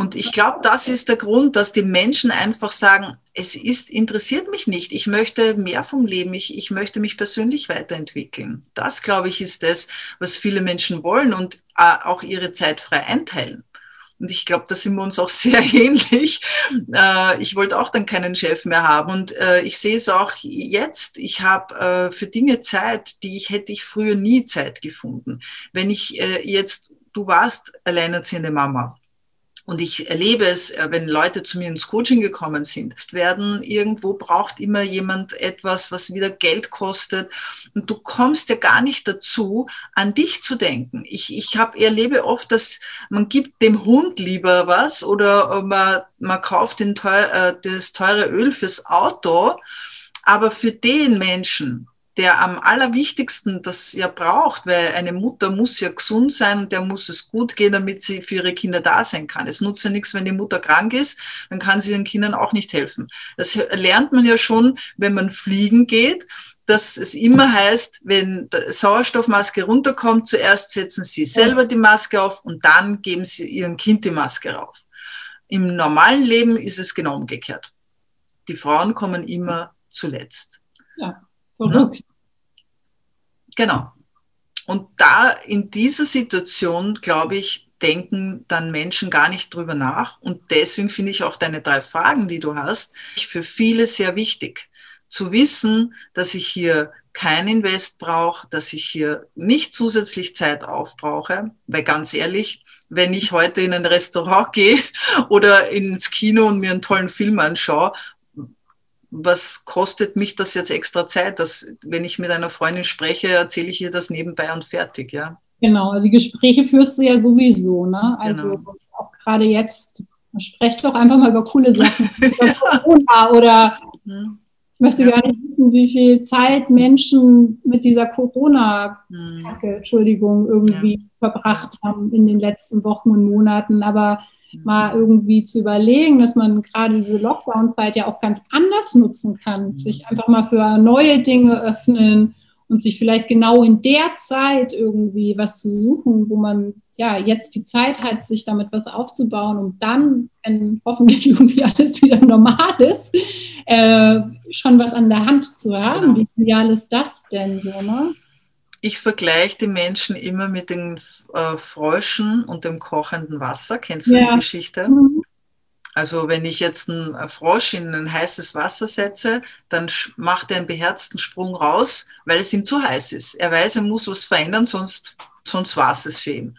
und ich glaube, das ist der Grund, dass die Menschen einfach sagen, es ist, interessiert mich nicht. Ich möchte mehr vom Leben. Ich, ich möchte mich persönlich weiterentwickeln. Das, glaube ich, ist das, was viele Menschen wollen und äh, auch ihre Zeit frei einteilen. Und ich glaube, da sind wir uns auch *laughs* sehr ähnlich. Äh, ich wollte auch dann keinen Chef mehr haben. Und äh, ich sehe es auch jetzt. Ich habe für Dinge Zeit, die ich hätte ich früher nie Zeit gefunden. Wenn ich jetzt, du warst alleinerziehende Mama und ich erlebe es, äh, wenn Leute zu mir ins Coaching gekommen sind, werden irgendwo braucht immer jemand etwas, was wieder Geld kostet. Und du kommst ja gar nicht dazu, an dich zu denken. Ich, ich habe erlebe oft, dass man gibt dem Hund lieber was oder man, man kauft den teuer, äh, das teure Öl fürs Auto. Aber für den Menschen, der am allerwichtigsten das ja braucht, weil eine Mutter muss ja gesund sein und der muss es gut gehen, damit sie für ihre Kinder da sein kann. Es nutzt ja nichts, wenn die Mutter krank ist, dann kann sie ihren Kindern auch nicht helfen. Das lernt man ja schon, wenn man fliegen geht, dass es immer heißt, wenn die Sauerstoffmaske runterkommt, zuerst setzen Sie selber die Maske auf und dann geben Sie Ihrem Kind die Maske rauf. Im normalen Leben ist es genau umgekehrt. Die Frauen kommen immer zuletzt. Ja, verrückt. Genau. Und da in dieser Situation, glaube ich, denken dann Menschen gar nicht drüber nach. Und deswegen finde ich auch deine drei Fragen, die du hast, für viele sehr wichtig. Zu wissen, dass ich hier kein Invest brauche, dass ich hier nicht zusätzlich Zeit aufbrauche, weil ganz ehrlich, wenn ich heute in ein Restaurant *laughs* gehe oder ins Kino und mir einen tollen Film anschaue, was kostet mich das jetzt extra Zeit? Dass, wenn ich mit einer Freundin spreche, erzähle ich ihr das nebenbei und fertig, ja. Genau, also die Gespräche führst du ja sowieso, ne? Also genau. auch gerade jetzt, sprecht doch einfach mal über coole Sachen, *laughs* über Corona oder mhm. ich möchte ja. gar nicht wissen, wie viel Zeit Menschen mit dieser Corona-Kacke, mhm. Entschuldigung, irgendwie ja. verbracht haben in den letzten Wochen und Monaten. Aber mal irgendwie zu überlegen, dass man gerade diese Lockdown-Zeit ja auch ganz anders nutzen kann, sich einfach mal für neue Dinge öffnen und sich vielleicht genau in der Zeit irgendwie was zu suchen, wo man ja jetzt die Zeit hat, sich damit was aufzubauen, um dann, wenn hoffentlich *laughs* irgendwie alles wieder normal ist, äh, schon was an der Hand zu haben. Genau. Wie genial ist das denn so, ne? Ich vergleiche die Menschen immer mit den äh, Fröschen und dem kochenden Wasser. Kennst du ja. die Geschichte? Mhm. Also wenn ich jetzt einen Frosch in ein heißes Wasser setze, dann macht er einen beherzten Sprung raus, weil es ihm zu heiß ist. Er weiß, er muss was verändern, sonst, sonst war es für ihn.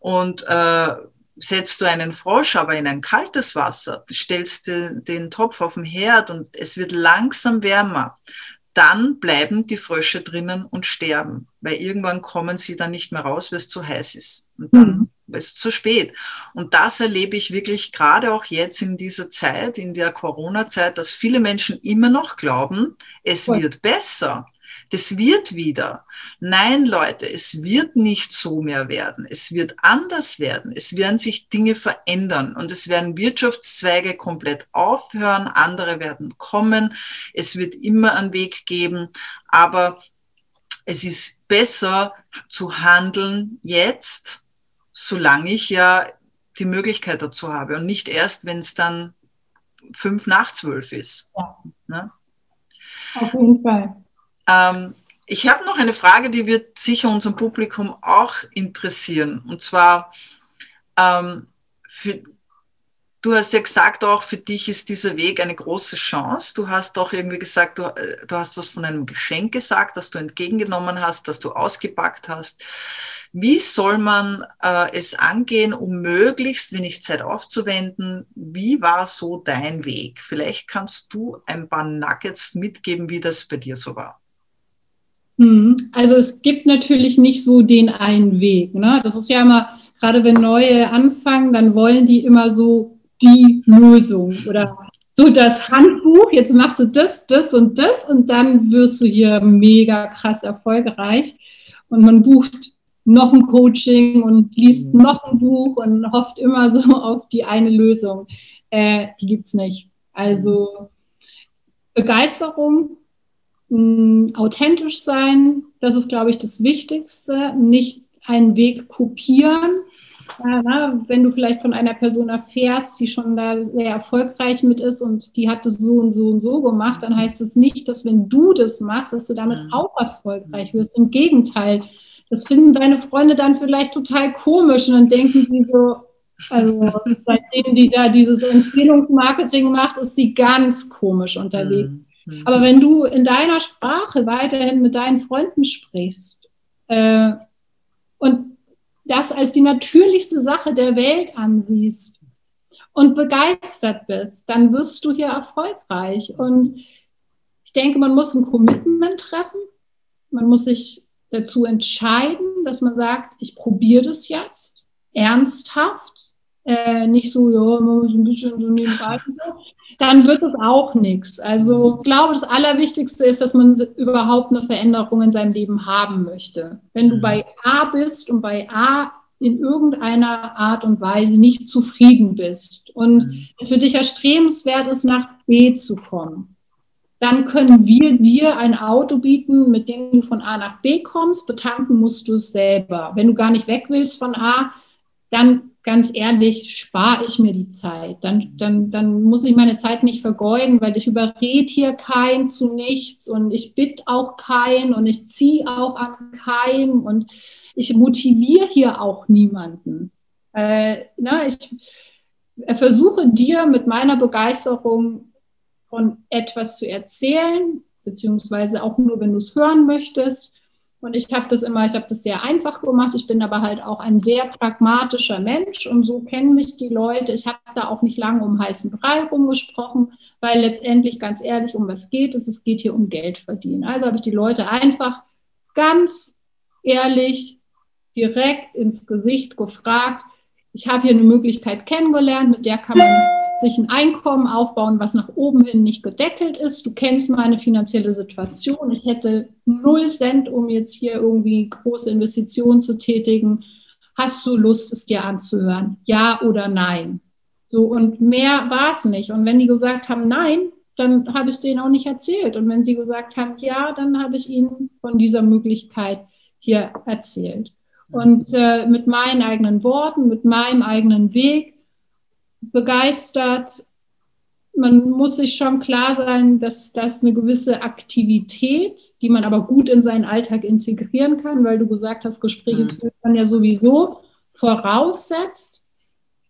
Und äh, setzt du einen Frosch aber in ein kaltes Wasser, stellst den, den Topf auf den Herd und es wird langsam wärmer, dann bleiben die Frösche drinnen und sterben, weil irgendwann kommen sie dann nicht mehr raus, weil es zu heiß ist. Und dann mhm. ist es zu spät. Und das erlebe ich wirklich gerade auch jetzt in dieser Zeit, in der Corona-Zeit, dass viele Menschen immer noch glauben, es Voll. wird besser das wird wieder. Nein, Leute, es wird nicht so mehr werden. Es wird anders werden. Es werden sich Dinge verändern und es werden Wirtschaftszweige komplett aufhören. Andere werden kommen. Es wird immer einen Weg geben. Aber es ist besser zu handeln jetzt, solange ich ja die Möglichkeit dazu habe und nicht erst, wenn es dann fünf nach zwölf ist. Ja. Ne? Auf jeden Fall. Ähm, ich habe noch eine Frage, die wird sicher unserem Publikum auch interessieren. Und zwar, ähm, für, Du hast ja gesagt, auch für dich ist dieser Weg eine große Chance. Du hast auch irgendwie gesagt, du, äh, du hast was von einem Geschenk gesagt, das du entgegengenommen hast, das du ausgepackt hast. Wie soll man äh, es angehen, um möglichst wenig Zeit aufzuwenden? Wie war so dein Weg? Vielleicht kannst du ein paar Nuggets mitgeben, wie das bei dir so war. Hm, also es gibt natürlich nicht so den einen Weg. Ne? Das ist ja immer, gerade wenn neue anfangen, dann wollen die immer so die Lösung oder so das Handbuch, jetzt machst du das, das und das und dann wirst du hier mega krass erfolgreich. Und man bucht noch ein Coaching und liest mhm. noch ein Buch und hofft immer so *laughs* auf die eine Lösung. Äh, die gibt es nicht. Also Begeisterung, mh, authentisch sein, das ist, glaube ich, das Wichtigste. Nicht einen Weg kopieren, ja, wenn du vielleicht von einer Person erfährst, die schon da sehr erfolgreich mit ist und die hat das so und so und so gemacht, dann heißt es nicht, dass wenn du das machst, dass du damit mhm. auch erfolgreich wirst. Im Gegenteil, das finden deine Freunde dann vielleicht total komisch und dann denken die so, also *laughs* seitdem die da dieses Empfehlungsmarketing macht, ist sie ganz komisch unterwegs. Mhm. Aber wenn du in deiner Sprache weiterhin mit deinen Freunden sprichst äh, und das als die natürlichste Sache der Welt ansiehst und begeistert bist, dann wirst du hier erfolgreich. Und ich denke, man muss ein Commitment treffen. Man muss sich dazu entscheiden, dass man sagt, ich probiere das jetzt ernsthaft, äh, nicht so, ja, so ein bisschen so nebenbei. Dann wird es auch nichts. Also ich glaube, das Allerwichtigste ist, dass man überhaupt eine Veränderung in seinem Leben haben möchte. Wenn du mhm. bei A bist und bei A in irgendeiner Art und Weise nicht zufrieden bist und mhm. es für dich erstrebenswert ist, nach B zu kommen, dann können wir dir ein Auto bieten, mit dem du von A nach B kommst. Betanken musst du es selber. Wenn du gar nicht weg willst von A, dann ganz ehrlich, spare ich mir die Zeit. Dann, dann, dann muss ich meine Zeit nicht vergeuden, weil ich überrede hier keinen zu nichts und ich bitte auch keinen und ich ziehe auch an keinen und ich motiviere hier auch niemanden. Äh, na, ich versuche dir mit meiner Begeisterung von etwas zu erzählen, beziehungsweise auch nur, wenn du es hören möchtest. Und ich habe das immer, ich habe das sehr einfach gemacht. Ich bin aber halt auch ein sehr pragmatischer Mensch und so kennen mich die Leute. Ich habe da auch nicht lange um heißen Brei rumgesprochen, weil letztendlich ganz ehrlich, um was geht es? Es geht hier um Geld verdienen. Also habe ich die Leute einfach ganz ehrlich direkt ins Gesicht gefragt. Ich habe hier eine Möglichkeit kennengelernt, mit der kann man sich ein Einkommen aufbauen, was nach oben hin nicht gedeckelt ist. Du kennst meine finanzielle Situation. Ich hätte null Cent, um jetzt hier irgendwie große Investitionen zu tätigen. Hast du Lust, es dir anzuhören? Ja oder nein? So, und mehr war es nicht. Und wenn die gesagt haben, nein, dann habe ich es denen auch nicht erzählt. Und wenn sie gesagt haben, ja, dann habe ich ihnen von dieser Möglichkeit hier erzählt. Und äh, mit meinen eigenen Worten, mit meinem eigenen Weg begeistert. Man muss sich schon klar sein, dass das eine gewisse Aktivität, die man aber gut in seinen Alltag integrieren kann, weil du gesagt hast, Gespräche mhm. führt man ja sowieso voraussetzt.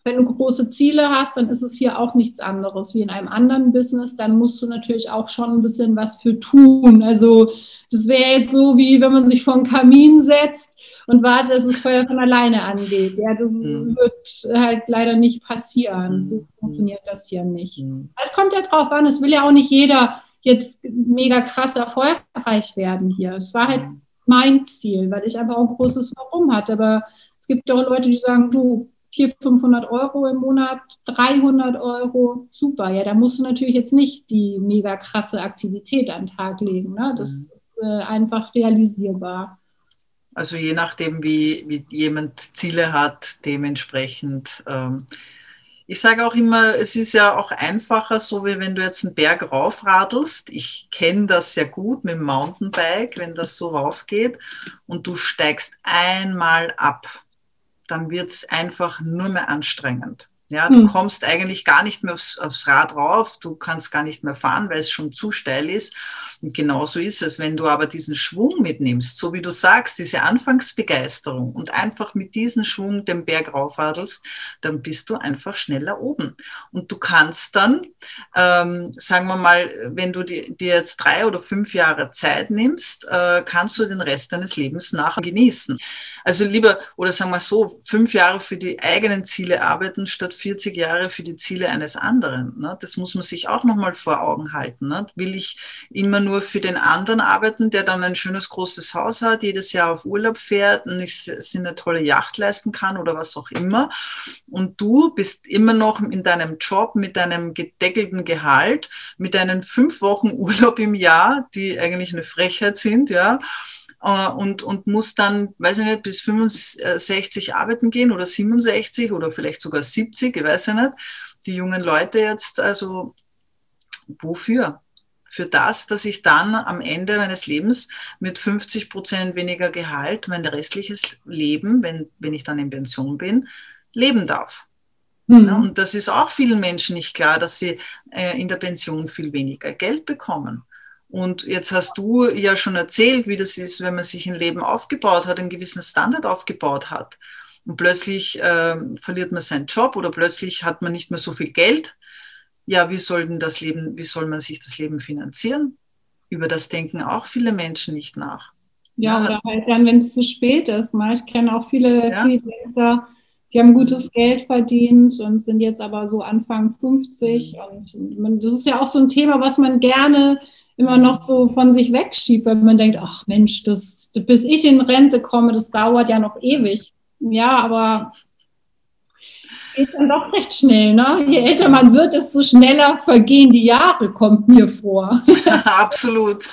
Wenn du große Ziele hast, dann ist es hier auch nichts anderes wie in einem anderen Business. Dann musst du natürlich auch schon ein bisschen was für tun. Also das wäre jetzt so, wie wenn man sich vor einen Kamin setzt und wartet, dass das Feuer von alleine angeht. Ja, das mhm. wird halt leider nicht passieren. Mhm. So funktioniert das hier nicht. Mhm. Es kommt ja drauf an, es will ja auch nicht jeder jetzt mega krass erfolgreich werden hier. Es war halt mhm. mein Ziel, weil ich einfach auch ein großes Warum hatte. Aber es gibt auch Leute, die sagen, du, 400, 500 Euro im Monat, 300 Euro, super. Ja, da musst du natürlich jetzt nicht die mega krasse Aktivität an den Tag legen. Ne? Das mhm. ist äh, einfach realisierbar. Also je nachdem, wie, wie jemand Ziele hat, dementsprechend. Ähm, ich sage auch immer, es ist ja auch einfacher, so wie wenn du jetzt einen Berg raufradelst. Ich kenne das sehr gut mit dem Mountainbike, wenn das so raufgeht und du steigst einmal ab, dann wird es einfach nur mehr anstrengend. Ja, du mhm. kommst eigentlich gar nicht mehr aufs, aufs Rad rauf, du kannst gar nicht mehr fahren, weil es schon zu steil ist. Und genauso ist es, wenn du aber diesen Schwung mitnimmst, so wie du sagst, diese Anfangsbegeisterung und einfach mit diesem Schwung den Berg raufradelst, dann bist du einfach schneller oben. Und du kannst dann, ähm, sagen wir mal, wenn du dir, dir jetzt drei oder fünf Jahre Zeit nimmst, äh, kannst du den Rest deines Lebens nachher genießen. Also lieber, oder sagen wir so, fünf Jahre für die eigenen Ziele arbeiten, statt 40 Jahre für die Ziele eines anderen. Ne? Das muss man sich auch nochmal vor Augen halten. Ne? Will ich immer nur für den anderen arbeiten, der dann ein schönes großes Haus hat, jedes Jahr auf Urlaub fährt und ich sich eine tolle Yacht leisten kann oder was auch immer. Und du bist immer noch in deinem Job mit deinem gedeckelten Gehalt, mit deinen fünf Wochen Urlaub im Jahr, die eigentlich eine Frechheit sind, ja äh, und, und muss dann, weiß ich nicht, bis 65 arbeiten gehen oder 67 oder vielleicht sogar 70, ich weiß ja nicht. Die jungen Leute jetzt, also wofür? Für das, dass ich dann am Ende meines Lebens mit 50 Prozent weniger Gehalt mein restliches Leben, wenn, wenn ich dann in Pension bin, leben darf. Mhm. Ja, und das ist auch vielen Menschen nicht klar, dass sie äh, in der Pension viel weniger Geld bekommen. Und jetzt hast du ja schon erzählt, wie das ist, wenn man sich ein Leben aufgebaut hat, einen gewissen Standard aufgebaut hat. Und plötzlich äh, verliert man seinen Job oder plötzlich hat man nicht mehr so viel Geld. Ja, wie soll denn das Leben, wie soll man sich das Leben finanzieren? Über das denken auch viele Menschen nicht nach. Ja, oder halt dann, wenn es zu spät ist. Ich kenne auch viele ja. Freelancer, die haben gutes Geld verdient und sind jetzt aber so Anfang 50. Und man, das ist ja auch so ein Thema, was man gerne immer noch so von sich wegschiebt, weil man denkt, ach Mensch, das, bis ich in Rente komme, das dauert ja noch ewig. Ja, aber es geht dann doch recht schnell. Ne? Je älter man wird, desto schneller vergehen die Jahre, kommt mir vor. *laughs* Absolut.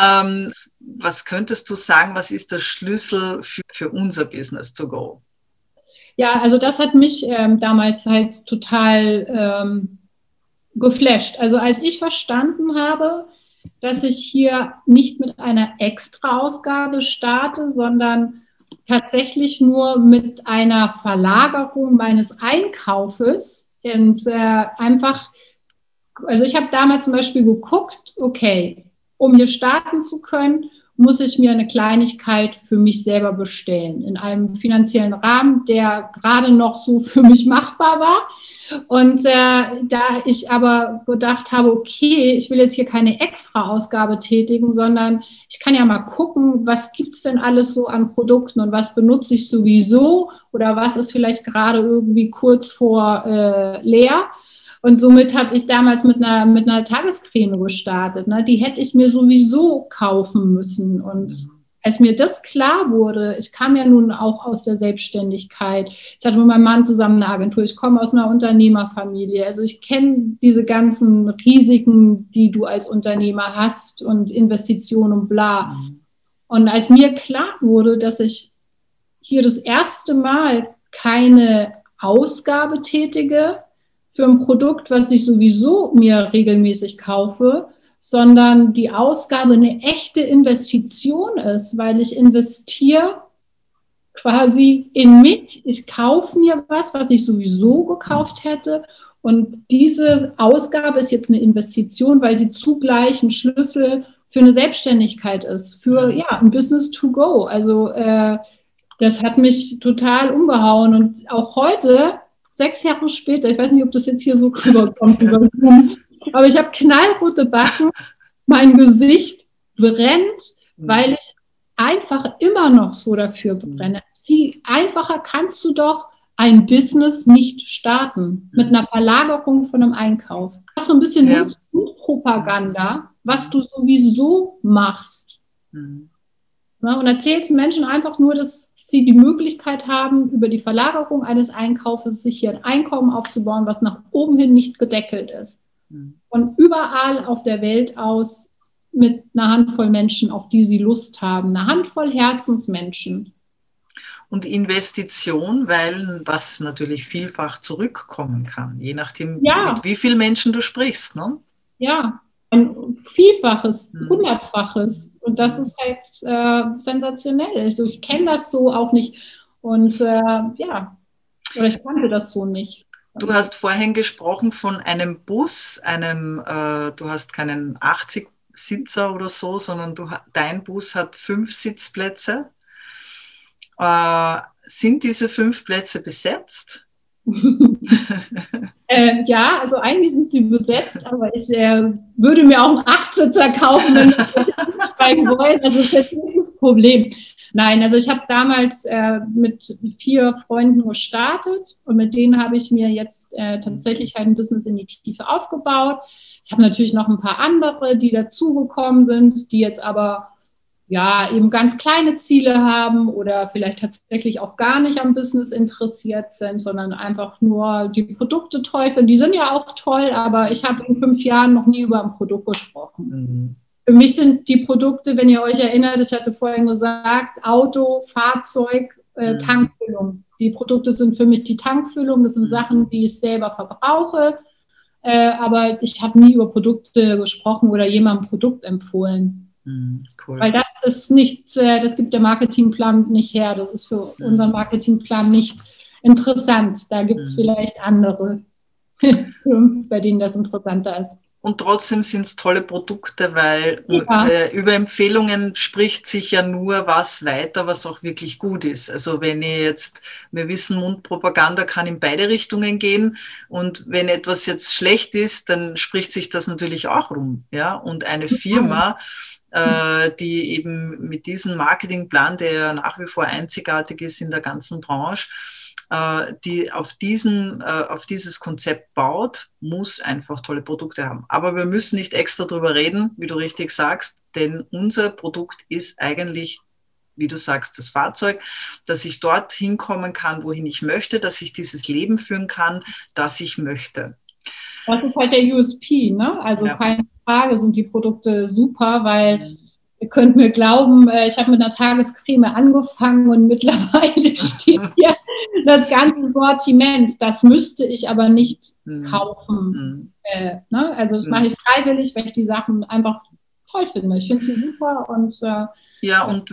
Ähm, was könntest du sagen, was ist der Schlüssel für, für unser Business to go? Ja, also das hat mich ähm, damals halt total ähm, geflasht. Also als ich verstanden habe, dass ich hier nicht mit einer Extra-Ausgabe starte, sondern tatsächlich nur mit einer Verlagerung meines Einkaufes und äh, einfach, also ich habe damals zum Beispiel geguckt, okay, um hier starten zu können, muss ich mir eine Kleinigkeit für mich selber bestellen, in einem finanziellen Rahmen, der gerade noch so für mich machbar war. Und äh, da ich aber gedacht habe, okay, ich will jetzt hier keine extra Ausgabe tätigen, sondern ich kann ja mal gucken, was gibt's denn alles so an Produkten und was benutze ich sowieso oder was ist vielleicht gerade irgendwie kurz vor äh, leer und somit habe ich damals mit einer, mit einer Tagescreme gestartet. Ne? Die hätte ich mir sowieso kaufen müssen. Und mhm. als mir das klar wurde, ich kam ja nun auch aus der Selbstständigkeit. Ich hatte mit meinem Mann zusammen eine Agentur. Ich komme aus einer Unternehmerfamilie. Also ich kenne diese ganzen Risiken, die du als Unternehmer hast und Investitionen und bla. Mhm. Und als mir klar wurde, dass ich hier das erste Mal keine Ausgabe tätige, für ein Produkt, was ich sowieso mir regelmäßig kaufe, sondern die Ausgabe eine echte Investition ist, weil ich investiere quasi in mich. Ich kaufe mir was, was ich sowieso gekauft hätte. Und diese Ausgabe ist jetzt eine Investition, weil sie zugleich ein Schlüssel für eine Selbstständigkeit ist, für ja, ein Business to go. Also äh, das hat mich total umgehauen. Und auch heute sechs Jahre später, ich weiß nicht, ob das jetzt hier so *laughs* rüberkommt, aber ich habe knallrote Backen, mein Gesicht brennt, weil ich einfach immer noch so dafür brenne. Wie einfacher kannst du doch ein Business nicht starten mit einer Verlagerung von einem Einkauf? Das ist so ein bisschen ja. Propaganda, was du sowieso machst. Mhm. und erzählst Menschen einfach nur, dass sie die Möglichkeit haben, über die Verlagerung eines Einkaufes sich hier ein Einkommen aufzubauen, was nach oben hin nicht gedeckelt ist. Mhm. Und überall auf der Welt aus mit einer Handvoll Menschen, auf die sie Lust haben, eine Handvoll Herzensmenschen. Und Investition, weil das natürlich vielfach zurückkommen kann, je nachdem, ja. mit wie vielen Menschen du sprichst. Ne? Ja, ein Vielfaches, hm. Hundertfaches. Und das ist halt äh, sensationell. Also ich kenne das so auch nicht. Und äh, ja. Oder ich kannte das so nicht. Du hast vorhin gesprochen von einem Bus, einem, äh, du hast keinen 80 Sitzer oder so, sondern du, dein Bus hat fünf Sitzplätze. Äh, sind diese fünf Plätze besetzt? *laughs* *laughs* äh, ja, also eigentlich sind sie besetzt, aber ich äh, würde mir auch einen Achtsitzer kaufen, wenn ich *laughs* steigen wollen. Also das ist jetzt nicht das Problem. Nein, also ich habe damals äh, mit vier Freunden gestartet und mit denen habe ich mir jetzt äh, tatsächlich halt ein Business in die Tiefe aufgebaut. Ich habe natürlich noch ein paar andere, die dazugekommen sind, die jetzt aber ja, eben ganz kleine Ziele haben oder vielleicht tatsächlich auch gar nicht am Business interessiert sind, sondern einfach nur die Produkte toll finden. Die sind ja auch toll, aber ich habe in fünf Jahren noch nie über ein Produkt gesprochen. Mhm. Für mich sind die Produkte, wenn ihr euch erinnert, ich hatte vorhin gesagt, Auto, Fahrzeug, äh, mhm. Tankfüllung. Die Produkte sind für mich die Tankfüllung. Das sind mhm. Sachen, die ich selber verbrauche. Äh, aber ich habe nie über Produkte gesprochen oder jemandem ein Produkt empfohlen. Mhm, cool. Weil das ist nicht, äh, das gibt der Marketingplan nicht her. Das ist für mhm. unseren Marketingplan nicht interessant. Da gibt es mhm. vielleicht andere *laughs* bei denen das interessanter ist. Und trotzdem sind es tolle Produkte, weil ja. äh, über Empfehlungen spricht sich ja nur was weiter, was auch wirklich gut ist. Also wenn ihr jetzt, wir wissen, Mundpropaganda kann in beide Richtungen gehen. Und wenn etwas jetzt schlecht ist, dann spricht sich das natürlich auch rum. Ja? Und eine Firma, äh, die eben mit diesem Marketingplan, der nach wie vor einzigartig ist in der ganzen Branche, äh, die auf, diesen, äh, auf dieses Konzept baut, muss einfach tolle Produkte haben. Aber wir müssen nicht extra darüber reden, wie du richtig sagst, denn unser Produkt ist eigentlich wie du sagst, das Fahrzeug, dass ich dort hinkommen kann, wohin ich möchte, dass ich dieses Leben führen kann, das ich möchte. Das ist halt der USP, ne? Also ja. keine Frage sind die Produkte super, weil mhm. Ihr könnt mir glauben, äh, ich habe mit einer Tagescreme angefangen und *laughs* mittlerweile steht hier das ganze Sortiment. Das müsste ich aber nicht mhm. kaufen. Mhm. Äh, ne? Also das mhm. mache ich freiwillig, weil ich die Sachen einfach toll finde. Ich finde sie super und äh, ja und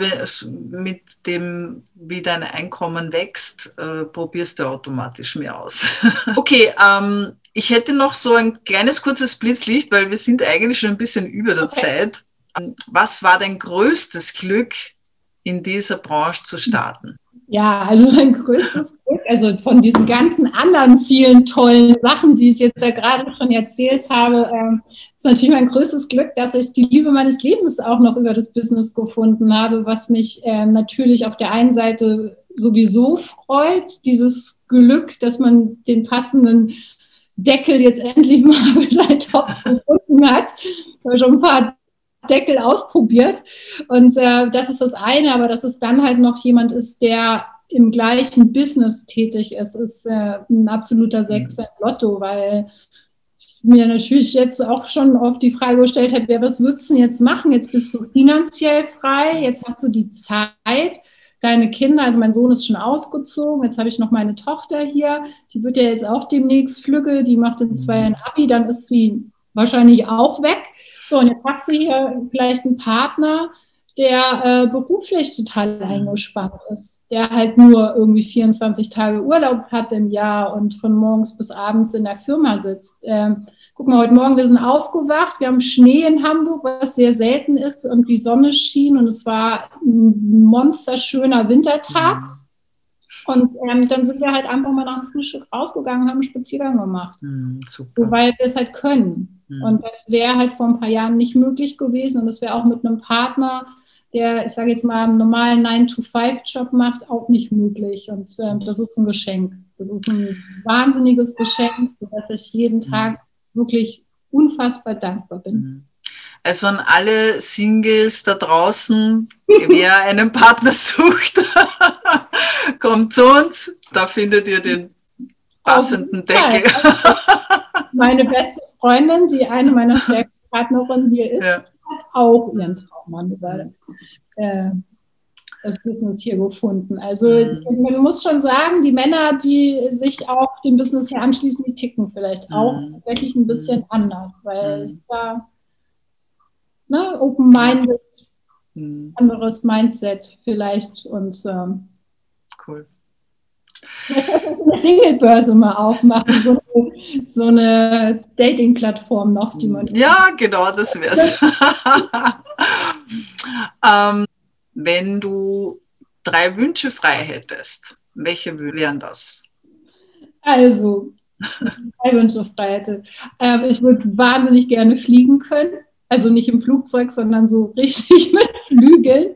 mit dem wie dein Einkommen wächst, äh, probierst du automatisch mehr aus. *laughs* okay, ähm, ich hätte noch so ein kleines kurzes Blitzlicht, weil wir sind eigentlich schon ein bisschen über der okay. Zeit. Was war dein größtes Glück, in dieser Branche zu starten? Ja, also mein größtes Glück, also von diesen ganzen anderen vielen tollen Sachen, die ich jetzt ja gerade schon erzählt habe, ähm, ist natürlich mein größtes Glück, dass ich die Liebe meines Lebens auch noch über das Business gefunden habe, was mich äh, natürlich auf der einen Seite sowieso freut, dieses Glück, dass man den passenden Deckel jetzt endlich mal für seinen Topf gefunden hat. Ich schon ein paar Deckel ausprobiert. Und äh, das ist das eine, aber dass es dann halt noch jemand ist, der im gleichen Business tätig ist, ist äh, ein absoluter Sechser im Lotto, weil ich mir natürlich jetzt auch schon oft die Frage gestellt habe, ja, was würdest du denn jetzt machen? Jetzt bist du finanziell frei, jetzt hast du die Zeit deine Kinder, also mein Sohn ist schon ausgezogen, jetzt habe ich noch meine Tochter hier, die wird ja jetzt auch demnächst flügge, die macht in zwei Jahren Abi, dann ist sie wahrscheinlich auch weg. So, und jetzt hast du hier vielleicht einen Partner, der äh, beruflich total eingespannt ist, der halt nur irgendwie 24 Tage Urlaub hat im Jahr und von morgens bis abends in der Firma sitzt. Ähm, guck mal, heute Morgen, wir sind aufgewacht, wir haben Schnee in Hamburg, was sehr selten ist und die Sonne schien und es war ein monsterschöner Wintertag. Und ähm, dann sind wir halt einfach mal nach dem Frühstück rausgegangen und haben einen Spaziergang gemacht. Mhm, super. Weil wir es halt können. Mhm. Und das wäre halt vor ein paar Jahren nicht möglich gewesen. Und das wäre auch mit einem Partner, der, ich sage jetzt mal, einen normalen 9-to-5-Job macht, auch nicht möglich. Und äh, das ist ein Geschenk. Das ist ein wahnsinniges Geschenk, dass ich jeden mhm. Tag wirklich unfassbar dankbar bin. Mhm. Also an alle Singles da draußen, wer *laughs* einen Partner sucht, *laughs* kommt zu uns, da findet ihr den passenden Deckel. Also, meine beste Freundin, die eine meiner stärksten Partnerinnen hier ist, ja. hat auch ihren Traummann über äh, das Business hier gefunden. Also mhm. man muss schon sagen, die Männer, die sich auch dem Business hier anschließen, die ticken vielleicht auch mhm. tatsächlich ein bisschen mhm. anders, weil es da ne, open-minded, mhm. anderes Mindset vielleicht und ähm, cool. *laughs* eine Single-Börse mal aufmachen, so eine, so eine Dating-Plattform noch, die man. Ja, genau, das wäre es. *laughs* ähm, wenn du drei Wünsche frei hättest, welche wären das? Also, *laughs* drei Wünsche frei hätte. Ähm, ich würde wahnsinnig gerne fliegen können. Also nicht im Flugzeug, sondern so richtig *laughs* mit Flügeln.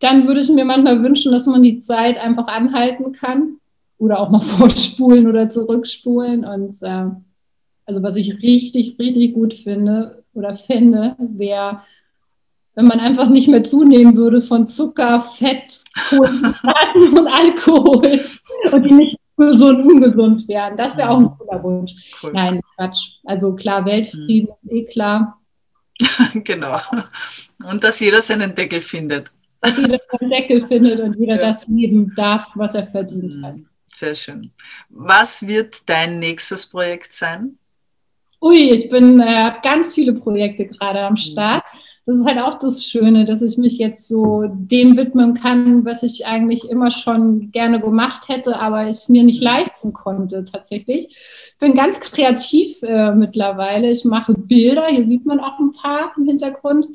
Dann würde ich mir manchmal wünschen, dass man die Zeit einfach anhalten kann oder auch mal *laughs* vorspulen oder zurückspulen. Und äh, also was ich richtig, richtig gut finde oder fände, wäre, wenn man einfach nicht mehr zunehmen würde von Zucker, Fett, Kohlenhydraten *laughs* und Alkohol und die nicht so ungesund wären. Das wäre auch ein cooler Wunsch. Cool. Nein, Quatsch. Also klar, Weltfrieden hm. ist eh klar. *laughs* genau. Und dass jeder seinen Deckel findet. Dass jeder seinen Deckel findet und jeder ja. das leben darf, was er verdient hm. hat. Sehr schön. Was wird dein nächstes Projekt sein? Ui, ich bin äh, ganz viele Projekte gerade am Start. Das ist halt auch das Schöne, dass ich mich jetzt so dem widmen kann, was ich eigentlich immer schon gerne gemacht hätte, aber ich mir nicht leisten konnte tatsächlich. Ich bin ganz kreativ äh, mittlerweile. Ich mache Bilder. Hier sieht man auch ein paar im Hintergrund.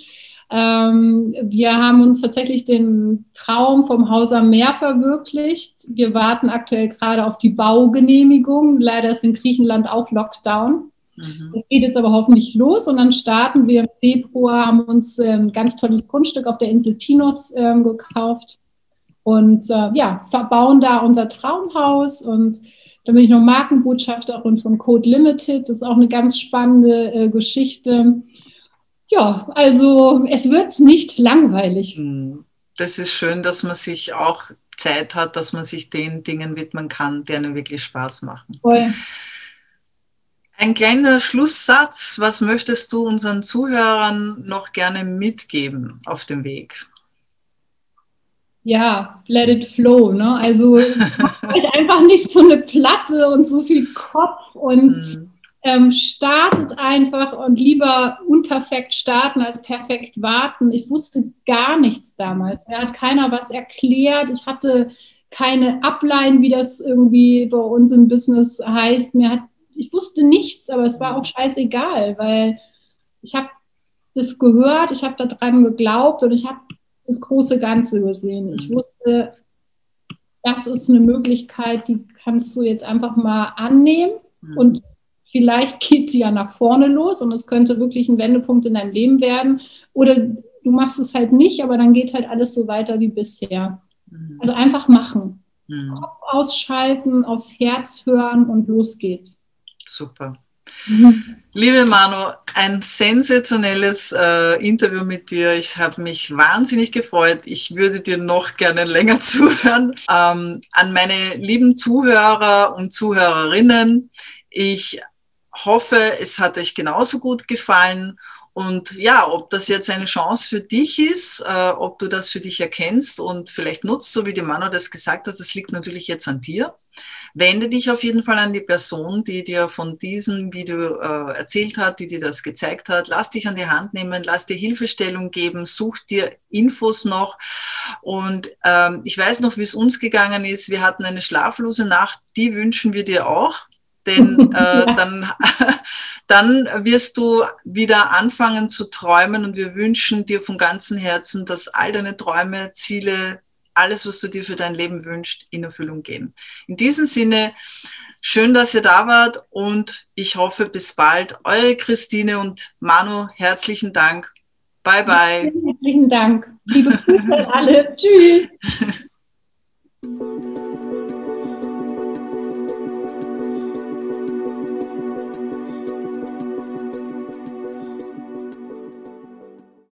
Ähm, wir haben uns tatsächlich den Traum vom Haus am Meer verwirklicht. Wir warten aktuell gerade auf die Baugenehmigung. Leider ist in Griechenland auch Lockdown. Mhm. Es geht jetzt aber hoffentlich los und dann starten wir im Februar, haben uns ein ganz tolles Grundstück auf der Insel Tinos äh, gekauft und äh, ja, verbauen da unser Traumhaus und dann bin ich noch Markenbotschafterin von Code Limited. Das ist auch eine ganz spannende äh, Geschichte. Ja, also es wird nicht langweilig. Hm. Das ist schön, dass man sich auch Zeit hat, dass man sich den Dingen widmen kann, die einem wirklich Spaß machen. Voll. Ein kleiner Schlusssatz. Was möchtest du unseren Zuhörern noch gerne mitgeben auf dem Weg? Ja, let it flow. Ne? Also *laughs* halt einfach nicht so eine Platte und so viel Kopf und mhm ähm, startet einfach und lieber unperfekt starten als perfekt warten. Ich wusste gar nichts damals. Er hat keiner was erklärt. Ich hatte keine Ablein, wie das irgendwie bei uns im Business heißt. Mir hat, ich wusste nichts, aber es war auch scheißegal, weil ich habe das gehört, ich habe daran geglaubt und ich habe das große Ganze gesehen. Ich mhm. wusste, das ist eine Möglichkeit, die kannst du jetzt einfach mal annehmen mhm. und vielleicht geht sie ja nach vorne los und es könnte wirklich ein Wendepunkt in deinem Leben werden. Oder du machst es halt nicht, aber dann geht halt alles so weiter wie bisher. Mhm. Also einfach machen. Kopf ausschalten, aufs Herz hören und los geht's. Super. Liebe Manu, ein sensationelles äh, Interview mit dir. Ich habe mich wahnsinnig gefreut. Ich würde dir noch gerne *laughs* länger zuhören. Ähm, an meine lieben Zuhörer und Zuhörerinnen, ich hoffe, es hat euch genauso gut gefallen. Und ja, ob das jetzt eine Chance für dich ist, äh, ob du das für dich erkennst und vielleicht nutzt, so wie die Manu das gesagt hat, das liegt natürlich jetzt an dir. Wende dich auf jeden Fall an die Person, die dir von diesem Video äh, erzählt hat, die dir das gezeigt hat. Lass dich an die Hand nehmen, lass dir Hilfestellung geben, such dir Infos noch. Und ähm, ich weiß noch, wie es uns gegangen ist. Wir hatten eine schlaflose Nacht, die wünschen wir dir auch denn *laughs* äh, dann, *laughs* dann wirst du wieder anfangen zu träumen und wir wünschen dir von ganzem Herzen, dass all deine Träume, Ziele, alles, was du dir für dein Leben wünschst, in Erfüllung gehen. In diesem Sinne, schön, dass ihr da wart und ich hoffe, bis bald. Eure Christine und Manu, herzlichen Dank. Bye, bye. Herzlichen Dank. Liebe Grüße an alle. *laughs* Tschüss. *laughs*